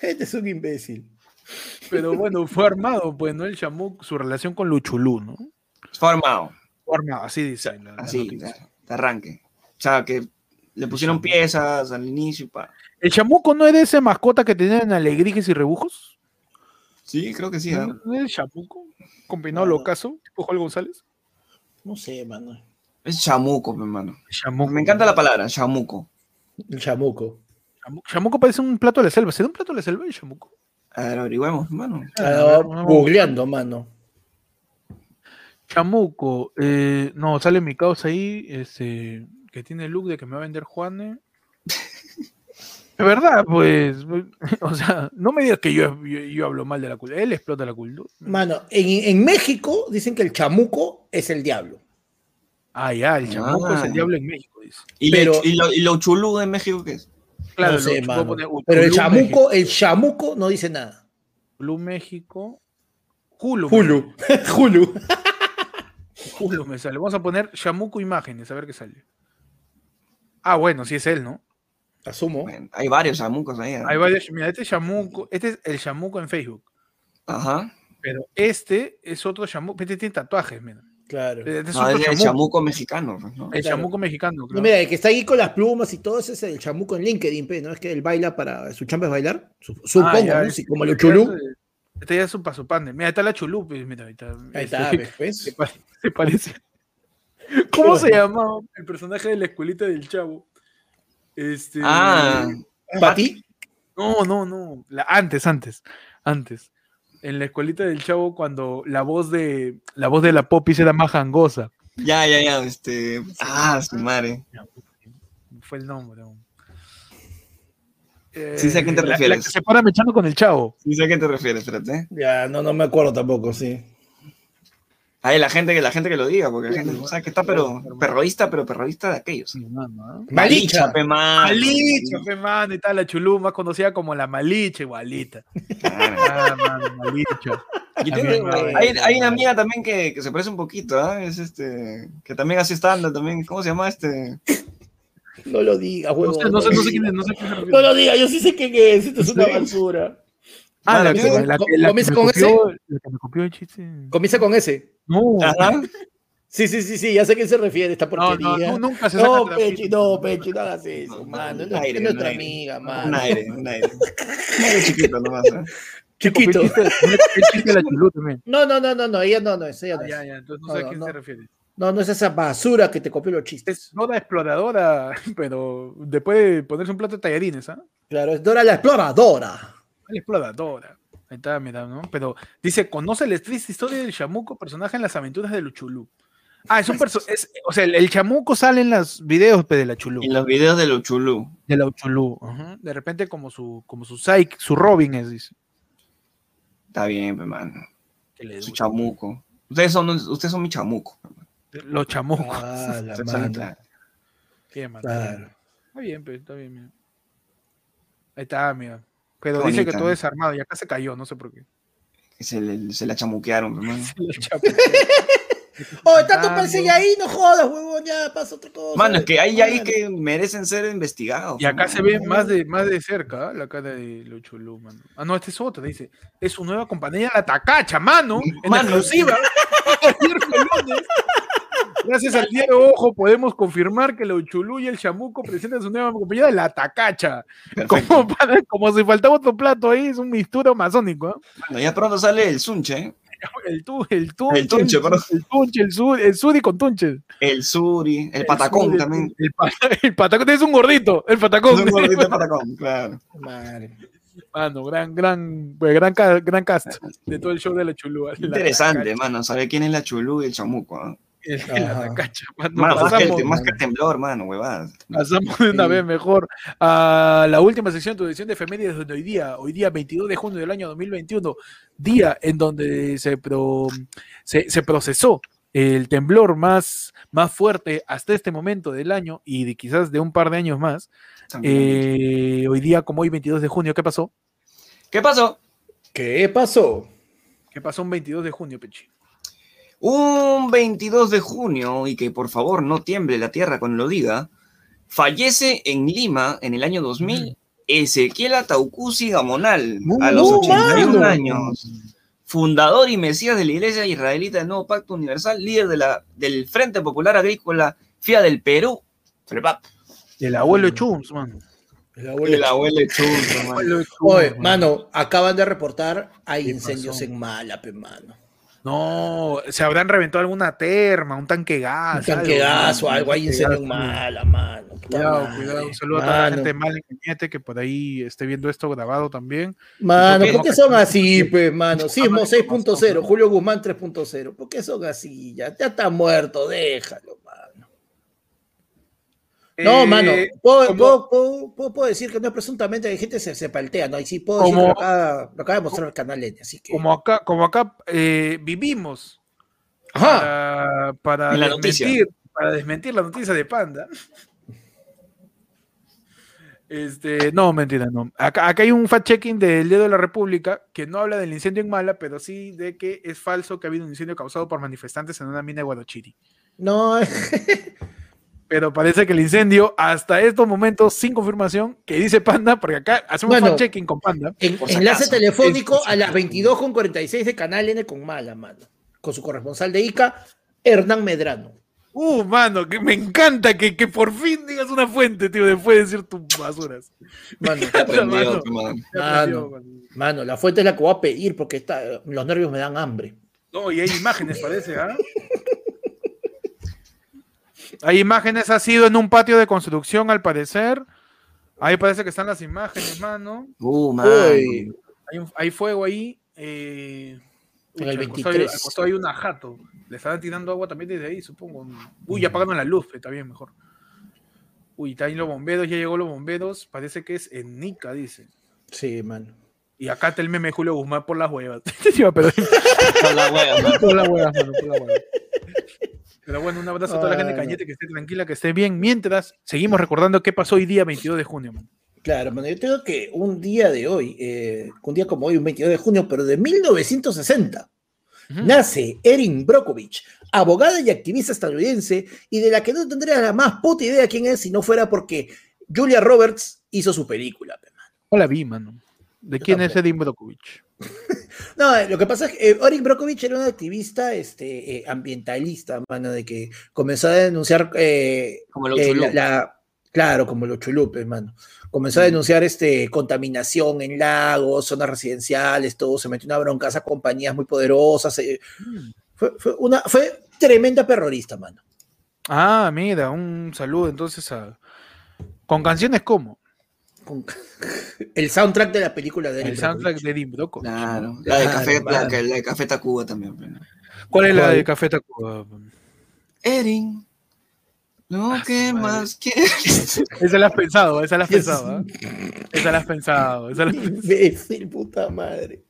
Este es un imbécil. Pero bueno, fue armado, pues, ¿no? El chamuco, su relación con Luchulú, ¿no? Formado. Fue armado, así dice. la- la Así, de, arranque. O sea, que le pusieron piezas al inicio. Pa. ¿El chamuco no era esa mascota que tenían alegrijes y rebujos? Sí, creo que sí. ¿ah? ¿No era el chamuco? Combinado No. al ocaso, tipo Joel González. No sé, mano. Es chamuco, mi hermano. Chamuco. Me encanta la palabra, chamuco. Chamuco. Chamuco, parece un plato de la selva. ¿Será un plato de la selva el chamuco? A ver, averigüemos, hermano. Ah, no. googleando, mano. Chamuco, eh, no, sale mi causa ahí, este, que tiene el look de que me va a vender Juane. De verdad, pues, o sea, no me digas que yo, yo, yo hablo mal de la cultura, él explota la cultura. Mano, en, en México dicen que el chamuco es el diablo. Ah, ya, el chamuco Ah. es el diablo en México, dice. ¿Y, Pero- lo, y, lo, y lo chulú de México qué es? Claro, no sé, lo- mano. puedo poner Pero el chamuco, México, el chamuco no dice nada. Uchulú, México, Hulu. Hulu. Hulu. Hulu me sale. Vamos a poner chamuco imágenes, a ver qué sale. Ah, bueno, sí es él, ¿no? Asumo. Bueno, hay varios chamucos ahí. ¿ah? Hay varios, mira, este chamuco, este es el chamuco en Facebook. Ajá. Pero este es otro chamuco. Este tiene tatuajes, mira. Claro. Este es No, otro es el chamuco. chamuco mexicano, pues, ¿no? El Claro. chamuco mexicano. No, claro. mira, el que está ahí con las plumas y todo ese es el chamuco en LinkedIn, pe, ¿no? Es que él baila para. Su chamba es bailar. Su- Supongo, Ah, como el ya chulú. es- Este ya es un paso pande. Mira, está la chulú, mira, ahí está. Ahí Este, está, se parece. ¿Cómo se llamaba el personaje de la escuelita del chavo? Este. Ah, ¿Para ti? No, no, no. La- antes, antes. Antes. En la escuelita del chavo, cuando la voz de la voz de la popis era más gangosa. ya, ya, ya. Este. Ah, su madre. Fue el nombre. ¿no? Sí sé a quién te Eh, la- La, refieres. que se para mechando con el chavo. Sí sé a qué te refieres, espérate. Ya, no, no me acuerdo tampoco, sí. Hay la gente que la gente que lo diga, porque la gente sabe que está pero perroísta, pero perroísta de aquellos. Malicha. pe, mano. Malicha, fe, mano, y tal, la chulú, más conocida como la Malicha, igualita. Ah, Malicha. Y hay, hay una amiga también que, que se parece un poquito, ¿ah? Es este, que también hace stand también, ¿cómo se llama este? No lo digas, No huevón. sé, no sé, no sé quién es, no sé quién refiere. No lo digas, yo sí sé quién es. Esto es una basura. Ah, la que, la la ¿comienza con copió, la que me copió el chiste. Comienza con ese. No, Ajá. Sí, sí, sí, sí, ya sé a quién se refiere esta no, porquería. no, tú nunca se No, Pechi, no, Pechi, no hagas eso, No, mano. un No, aire, es nuestra un aire. amiga, Un mano. aire, un aire. Un aire chiquito nomás, ¿ah? Chiquito. No, no, no, no, no, ella no, no es, ella no Ah, es. ya, ya, entonces no No, sé a no, quién no. se refiere. No, no es esa basura que te copió los chistes. Es Dora exploradora, pero después de ponerse un plato de tallarines, ¿ah? Claro, es Dora la exploradora. La exploradora. Ahí está, mira, ¿no? Pero dice, conoce la triste historia del chamuco, personaje en las aventuras de Luchulú. Ah, es un personaje, o sea, el, el chamuco sale en los videos pe, de la Chulú. En los videos de los chulú. De la Uchulú. De repente como su, como su Psyche, su Robin es, dice. Está bien, pe, mano. Que le Su chamuco. Ustedes son, ustedes son mi chamuco. Los chamucos. Ah, la Ustedes son- mano. claro. Bien, man. Claro. Está bien, pero está bien, mira. Ahí está, mira. Pero dice que todo es armado y acá se cayó, no sé por qué. Se, le- se la chamuquearon, pe, mano. Los chamucos. Oh, tanto pensé no. ya ahí, no jodas, huevón, ya pasa otra cosa. Mano, es que hay ahí que merecen ser investigados. Y acá se ve más de, más de cerca ¿ah? la cara de Luchulú, mano. Ah, no, este es otro, dice. Es su nueva compañía, La Tacacha, mano. En Mano. exclusiva. Ayer fue el lunes. Gracias al diario Ojo podemos confirmar que Luchulú y el Chamuco presentan su nueva compañía, La Tacacha. Como, para- como si faltaba otro plato ahí, es un misturo masónico. ¿ah? Bueno, ya pronto sale el sunche, ¿eh? El, tu, el tunche, El tunche, el, perdón. el tunche, el, sur, el suri con tunche. el suri, el patacón suri, el- también. El, pa- el patacón, es un gordito, el patacón. Es un gordito de patacón, claro. Madre. Mano, gran, gran, pues, gran, gran cast de todo el show de la chulúa. La Interesante, mano, saber quién es la chulú y el chamuco. ¿ah? El- la mano. Más, que más que el temblor, mano, huevadas. pasamos de una Sí. vez mejor a la última sección, tu edición de efemérides de hoy día, hoy día 22 de junio del año 2021, día en donde se, pro- se, se procesó el temblor más, más fuerte hasta este momento del año y de quizás de un par de años más. Eh, hoy día, como hoy 22 de junio, ¿qué pasó? ¿Qué pasó? ¿Qué pasó? ¿Qué pasó un 22 de junio, Pechi? Un 22 de junio, y que por favor no tiemble la tierra cuando lo diga, fallece en Lima en el año 2000 Ezequiel Ataucusi Gamonal, a los no, 81 mano. años. Fundador y mesías de la Iglesia Israelita del Nuevo Pacto Universal, líder de la, del Frente Popular Agrícola FIA del Perú. FREPAP. El abuelo Chums, man. El abuelo- El abuelo Chums, Oye, man. mano, acaban de reportar hay ¿Qué incendios pasó? en Málape, mano. No, se habrán reventado alguna terma, un tanque gas. Un tanque gas o algo, de incendio Mala, mano. Cuidado, madre. cuidado. Un saludo a toda la gente de Mal en que por ahí esté viendo esto grabado también. Mano, ¿Por qué? ¿por qué son así, pues, mano? Sismo favor, 6.0, Julio Guzmán 3.0. ¿Por qué son así? Ya, ya está muerto, déjalo. No, Eh, mano, puedo, como- puedo- puedo- puedo- puedo decir que no presuntamente hay gente se, se paltea, ¿no? Y sí puedo decir que Como- lo acaba, lo acaba de mostrar el canal N, así que. Como acá, como acá eh, vivimos Ajá. para, para noticia. desmentir, para desmentir la noticia de Panda. Este, no, mentira, no. Acá, acá hay un fact-checking del Dedo de la República que no habla del incendio en Mala, pero sí de que es falso que ha habido un incendio causado por manifestantes en una mina de Guadochiri. No, Pero parece que el incendio, hasta estos momentos, sin confirmación, que dice Panda, porque acá hacemos Bueno. fact-checking con Panda. en- Por si enlace acaso. telefónico Es- a las 22.46 de Canal N con Mala, mano. Con su corresponsal de ICA, Hernán Medrano. Uh, mano, que me encanta que, que por fin digas una fuente, tío, después de decir tus basuras. Mano, Aprendió, Mano. tu man. Ya Mano. aprendió, mano. mano, la fuente es la que voy a pedir porque está, los nervios me dan hambre. No, y hay imágenes, parece, ¿ah? Hay imágenes, ha sido en un patio de construcción, al parecer. Ahí parece que están las imágenes, mano. Uh, man. Uy, Hay, un- hay fuego ahí. eh, En el al costado hay- 23. Al costado hay una jato. Le estarán tirando agua también desde ahí, supongo. Uy, ya apagaron la luz, está bien, mejor. Uy, está ahí los bomberos, ya llegó los bomberos. Parece que es en Nica, dice. sí, mano. Y acá está el meme de Julio Guzmán por las huevas. Sí, va, pero- Con la wea, man. por las huevas, mano, por las huevas. Pero bueno, un abrazo a toda la gente de. Cañete, que esté tranquila, que esté bien. Mientras, seguimos recordando qué pasó hoy día 22 de junio. man. Claro, mano, yo tengo que un día de hoy, eh, un día como hoy, un 22 de junio, pero de 1960, Ujú. nace Erin Brockovich, abogada y activista estadounidense, y de la que no tendría la más puta idea quién es si no fuera porque Julia Roberts hizo su película. pe, mano. No la vi, mano. ¿De Yo quién es. Edim Brokovich? No, eh, lo que pasa es que eh, Erin Brockovich era una activista este, eh, ambientalista, mano, de que comenzó a denunciar eh, Como los Eh, la- la- claro, como los chulupes, mano. Comenzó a denunciar este, contaminación en lagos, zonas residenciales, todo. Se metió una broncaza a compañías muy poderosas. eh, fue, fue una, fue tremenda terrorista, mano. Ah, mira, un saludo entonces a. Con canciones como Con- el soundtrack de la película de Erin el soundtrack Brockovich. de Edim Brokovich. Claro. La de Claro, Café, la, mano. que- la de Café Tacuba también. ¿no? ¿Cuál es la de Café Tacuba? Erin, lo Ah, su madre. más quieres. Esa la has pensado, esa la has pensado, ¿ah? Esa la has pensado, esa la has pensado. Imbécil, puta madre.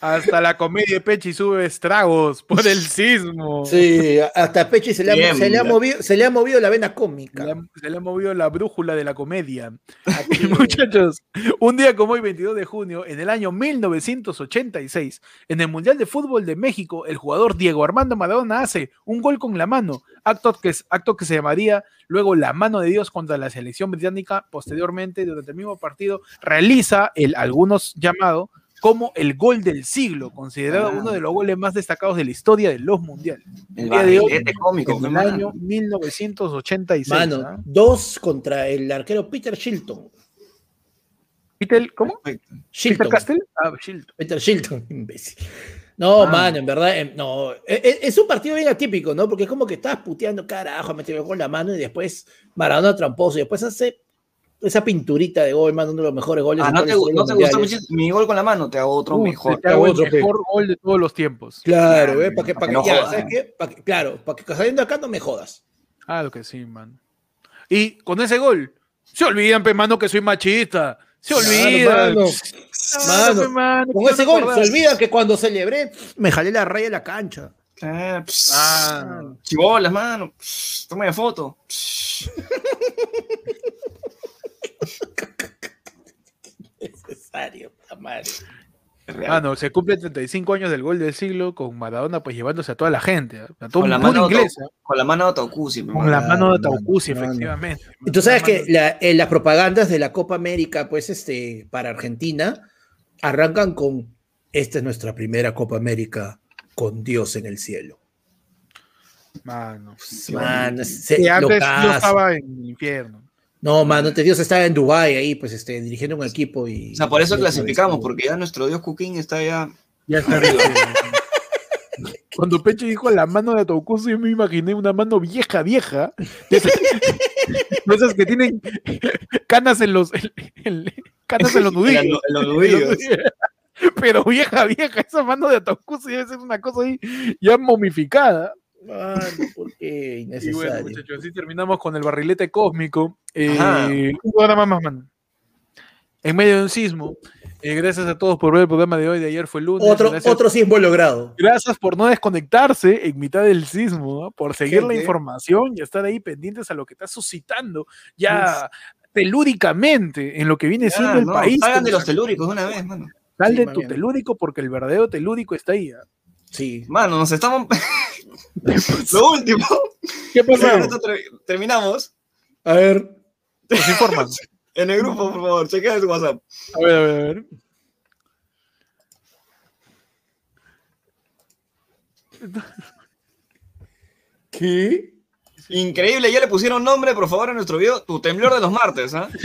Hasta la comedia de Pechi sube estragos por el sismo. Sí, hasta Pechi se le, ha, Bien, se, le ha mira. movido, se le ha movido la vena Se cómica. le, ha, se le ha movido la brújula de la comedia. Aquí, Muchachos, un día como hoy, 22 de junio, en el año 1986, en el Mundial de Fútbol de México, el jugador Diego Armando Maradona hace un gol con la mano, acto que, es- acto que se llamaría luego la mano de Dios contra la selección británica. Posteriormente, durante el mismo partido, realiza el algunos llamado como el gol del siglo, considerado Ah. uno de los goles más destacados de la historia de los mundiales. El día de hoy, cómico. En el pues, año mano. 1986. Mano, ¿ah? dos contra el arquero Peter Shilton. Peter, ¿cómo? ¿Peter Shilton. Castell? Ah, Shilton. Peter Shilton, imbécil. No, Ah. mano, en verdad, em, no. e- e- Es, un partido bien atípico, ¿no? Porque es como que estás puteando, carajo, metió con la mano y después Maradona tramposo y después hace esa pinturita de gol, mano, uno de los mejores goles. Ah, ¿no te, no te gustó mi gol con la mano? Te hago otro Uh, mejor. te hago el otro, pe. mejor gol de todos los tiempos. Claro, Claro, ¿eh? Para que, pa' pa' que que, no ya, jodas, ¿sabes ¿no? qué? Pa' que- claro, para que saliendo acá no me jodas. Claro que sí, man. Y con ese gol, se olvidan, pe, mano, que soy machista. Se olvidan. mano. Mano, pe, mano, Con ¿qué ese gol, se acordar? olvida que cuando celebré, me jalé la raya de la cancha. Ah, pss, Ah. Chibolas, mano. Toma foto. Necesario, madre. Es real. Ah, no, se cumple 35 años del gol del siglo con Maradona pues llevándose a toda la gente, ¿ah? a todo Con la mano de ¿ah? Con la mano de Otaucusi, pe, con mano. la mano de mano, Taucusi, mano. efectivamente. Y tú sabes La que mano- la- en las propagandas de la Copa América, pues, este, para Argentina, arrancan con esta es nuestra primera Copa América con Dios en el cielo. Mano. Mano, se- antes yo estaba en el infierno. No, mano, Dios estaba en Dubái ahí, pues, este, dirigiendo un equipo y. O sea, por eso clasificamos, porque ya nuestro dios Cooking está ya. Ya está arriba. Cuando Pecho dijo la mano de Taucusi, yo me imaginé una mano vieja, vieja. De esas, de esas que tienen canas en los, en- en- canas en los nudillos. En los- nudillos. Pero vieja, vieja, esa mano de Taucusi debe ser una cosa ahí ya momificada. Mano, ¿por qué? Y bueno, muchachos, así terminamos con el barrilete cósmico. Eh, un programa más, mano. En medio de un sismo. Eh, gracias a todos por ver el programa de hoy. De ayer fue lunes. otro, gracias, otro sismo logrado. gracias por no desconectarse en mitad del sismo, ¿no? por seguir la información y estar ahí pendientes a lo que está suscitando ya telúricamente en lo que viene Ya, siendo el no, país. Salgan que de los telúricos de una vez, mano. Sal Sí, tu bien. telúrico porque el verdadero telúrico está ahí. ¿ah? Sí. Mano, nos estamos. Lo último. ¿Qué ter- terminamos. A ver. Nos informan. En el grupo, por favor, chequea tu WhatsApp. A ver, a ver, a ver. ¿Qué? Increíble, ya le pusieron nombre, por favor, a nuestro video, tu temblor de los martes, ¿ah?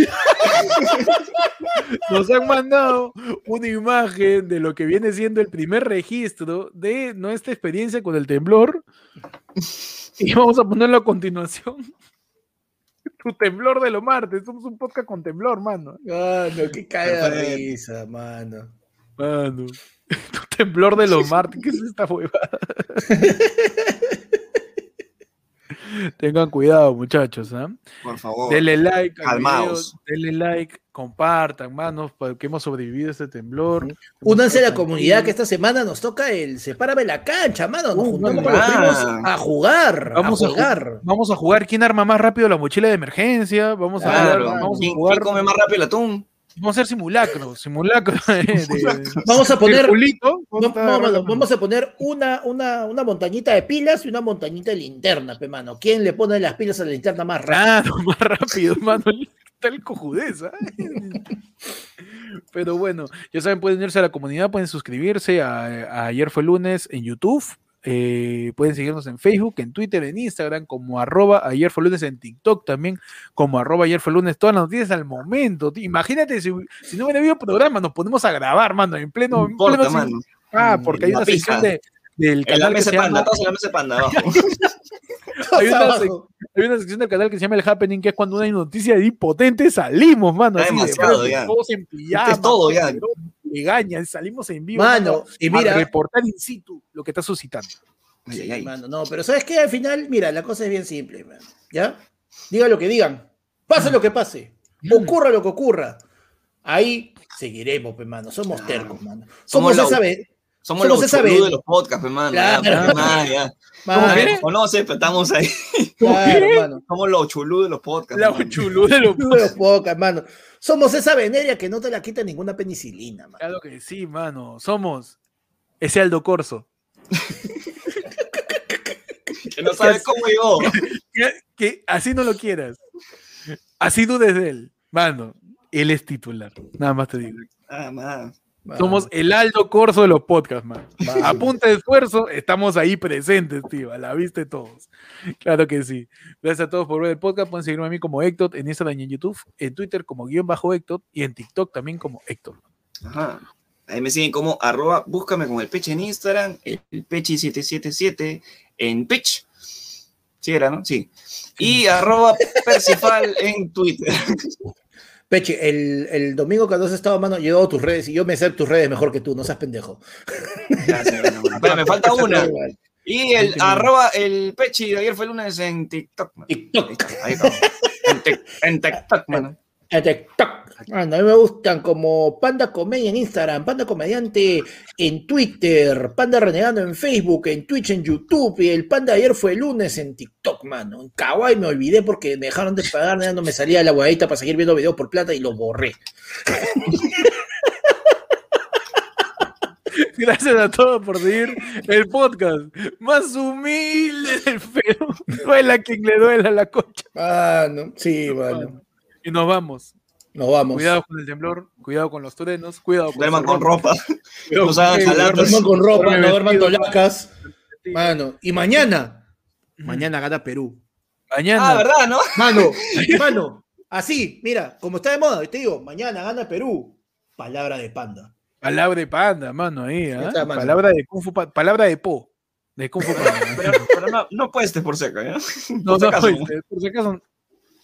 Nos han mandado una imagen de lo que viene siendo el primer registro de nuestra experiencia con el temblor. Y vamos a ponerlo a continuación. Tu temblor de los martes. Somos un podcast con temblor, mano. Mano, qué caga de risa, mano. Mano. Tu temblor de los martes. ¿Qué es esta huevada? Tengan cuidado, muchachos. ¿ah? Por favor. Denle like al Calmaos. video, denle like, compartan, manos, para que hemos sobrevivido a este temblor. Únanse a la comunidad que esta semana nos toca el Sepárame la cancha, mano. Nos Uh, juntamos mano. con los primos a jugar. Vamos a a, ju- jugar. vamos a jugar quién arma más rápido la mochila de emergencia. Vamos a, Claro, jugar- vamos a ¿Quién, jugar. quién come más rápido el atún? Vamos a hacer simulacros. Simulacros. de- de- Vamos a poner. circulito. No, Vamos a no, agarrar mano, la mano. vamos a poner una, una, una montañita de pilas y una montañita de linterna, pe, mano. ¿Quién le pone las pilas a la linterna más rápido? Claro, más rápido, mano. Está el cojudez. ¿ah? Pero bueno, ya saben, pueden unirse a la comunidad, pueden suscribirse a, a Ayer fue lunes en YouTube. Eh, pueden seguirnos en Facebook, en Twitter, en Instagram, como arroba ayer fue lunes, en TikTok también, como arroba ayer fue lunes, todas las noticias al momento. tío. Imagínate si, si no hubiera habido programa, nos ponemos a grabar, mano, en pleno. No en importa, pleno- mano. Ah, porque hay una pija. sección de, del En la canal que se panda, llama, todos en la mesa de panda abajo. hay una, hay sección del canal que se llama El Happening, que es cuando una noticia de impotente salimos, mano. Ya así de demasiado, frente, ya. Todos en pijama. es todo, ya. Legañas, salimos en vivo. Mano, y a mira, reportar in situ lo que está suscitando. Ay, ay, ay. Mano, no, pero ¿sabes qué? Al final, mira, la cosa es bien simple, man. ¿Ya? Diga lo que digan. Pase lo que pase. Ocurra lo que ocurra. Ahí seguiremos, pe, mano. Somos tercos, mano. Somos Somos esa vez. Somos Somos los de los podcasts, hermano. Claro. Ya, ya, pero estamos ahí. claro. Somos los chulú de los podcasts. Hermano. chulú de los los pocas, mano. Somos esa veneria que no te la quita ninguna penicilina, mano. Claro que sí, mano. Somos ese Aldo Corso. Que no sabes cómo llegó. Que, que así no lo quieras. Así dudes de él. Mano, él es titular. Nada más te digo. Ah, más. Somos el Aldo Corso de los podcasts, man. A punta de esfuerzo, estamos ahí presentes, tío. A la vista de todos. Claro que sí. Gracias a todos por ver el podcast. Pueden seguirme a mí como Héctor en Instagram y en YouTube, en Twitter como guion bajo Héctor y en TikTok también como Héctor. Ajá. Ahí me siguen como arroba, búscame con el peche en Instagram, el, el pechi777 en pitch. Sí era, ¿no? Sí. Y arroba Percifal en Twitter. Peche, el, el domingo cuando has estado, mano, yo he dado tus redes y yo me sé tus redes mejor que tú, no seas pendejo. Gracias. Espera, me falta una. Y el arroba el pechi de ayer fue lunes en TikTok. man. TikTok. Ahí está. En, tic- en TikTok, mano. En TikTok. A mí me gustan como Panda Comedia en Instagram, Panda Comediante en Twitter, Panda Renegando en Facebook, en Twitch, en YouTube. Y el Panda ayer fue el lunes en TikTok, mano. En Kawaii me olvidé porque me dejaron de pagar, no me salía la huevadita para seguir viendo videos por plata y lo borré. Gracias a todos por seguir el podcast más humilde del Perú. Duela quien le duela la concha. Ah, no, sí, bueno. Y nos vamos. Nos vamos. Cuidado con el temblor, cuidado con los truenos, cuidado con Duerman con ropa. No. Duerman con ropa, no duerman tolacas. Mano, y mañana, mañana gana Perú. Mañana. Ah, ¿verdad, no? Mano, mano, así, mira, como está de moda, te digo, mañana gana Perú. Palabra de panda. Palabra de panda, mano, ahí. ¿ah? está, mano. Palabra de Kung Fu Pa- palabra de Po. De Kung Fu Panda. Pero, pero no, no puestes por seco, ¿ya? no, por si acaso. por si acaso.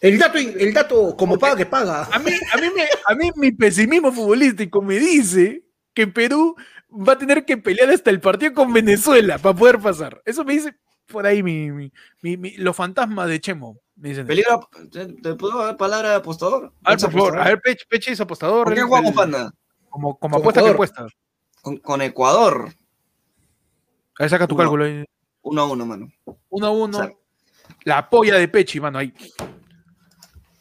El dato, el dato, como paga que paga. A mí, a, mí me- a mí mi pesimismo futbolístico me dice que Perú va a tener que pelear hasta el partido con Venezuela para poder pasar. Eso me dice por ahí mi, mi- mi- mi- los fantasmas de Chemo. Me dicen. Peligro, ¿te, te puedo dar palabra de apostador? A ver, ¿Ex por favor, a ver, Peche, Peche es apostador. ¿Por qué jugamos, panda? Como, como Con apuesta que apuesta. Con, con Ecuador. A ver, saca tu Uno. cálculo ahí. Uno a uno, mano. Uno a uno. O sea- la polla de Pechi, mano, ahí.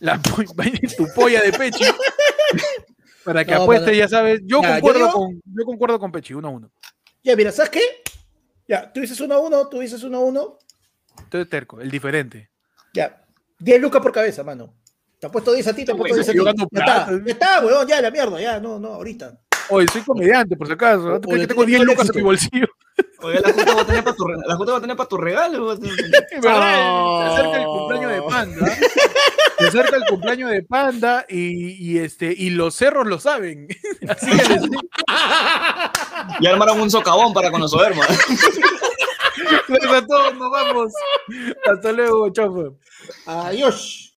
La po- tu polla de Pechi. Para que No, apueste, mano. ya sabes. Yo Ya, yo concuerdo digo- con, yo concuerdo con Pechi, uno a uno. Ya, mira, ¿sabes qué? Ya, tú dices uno a uno, tú dices uno a uno. Estoy terco, el diferente. Ya, 10 lucas por cabeza, mano. Te ha puesto 10 a ti, te ha puesto Güey, 10 a ti. yo Ya está, ya está, weón, ya, la mierda, ya, no, no, ahorita. Oye, soy comediante, por si acaso. ¿no? ¿Tú crees Oye, que tengo tienes 10 todo el lucas en mi bolsillo? Oye, la justa va a tener para tu, re- la va a tener para tu regalo. Verdad, Se acerca el cumpleaños de Panda. Se acerca el cumpleaños de Panda y, y este, y los cerros lo saben. Así que les digo, Y armaron un socavón para cuando duerma. gracias a todos, nos vamos. Hasta luego, chofer. Adiós.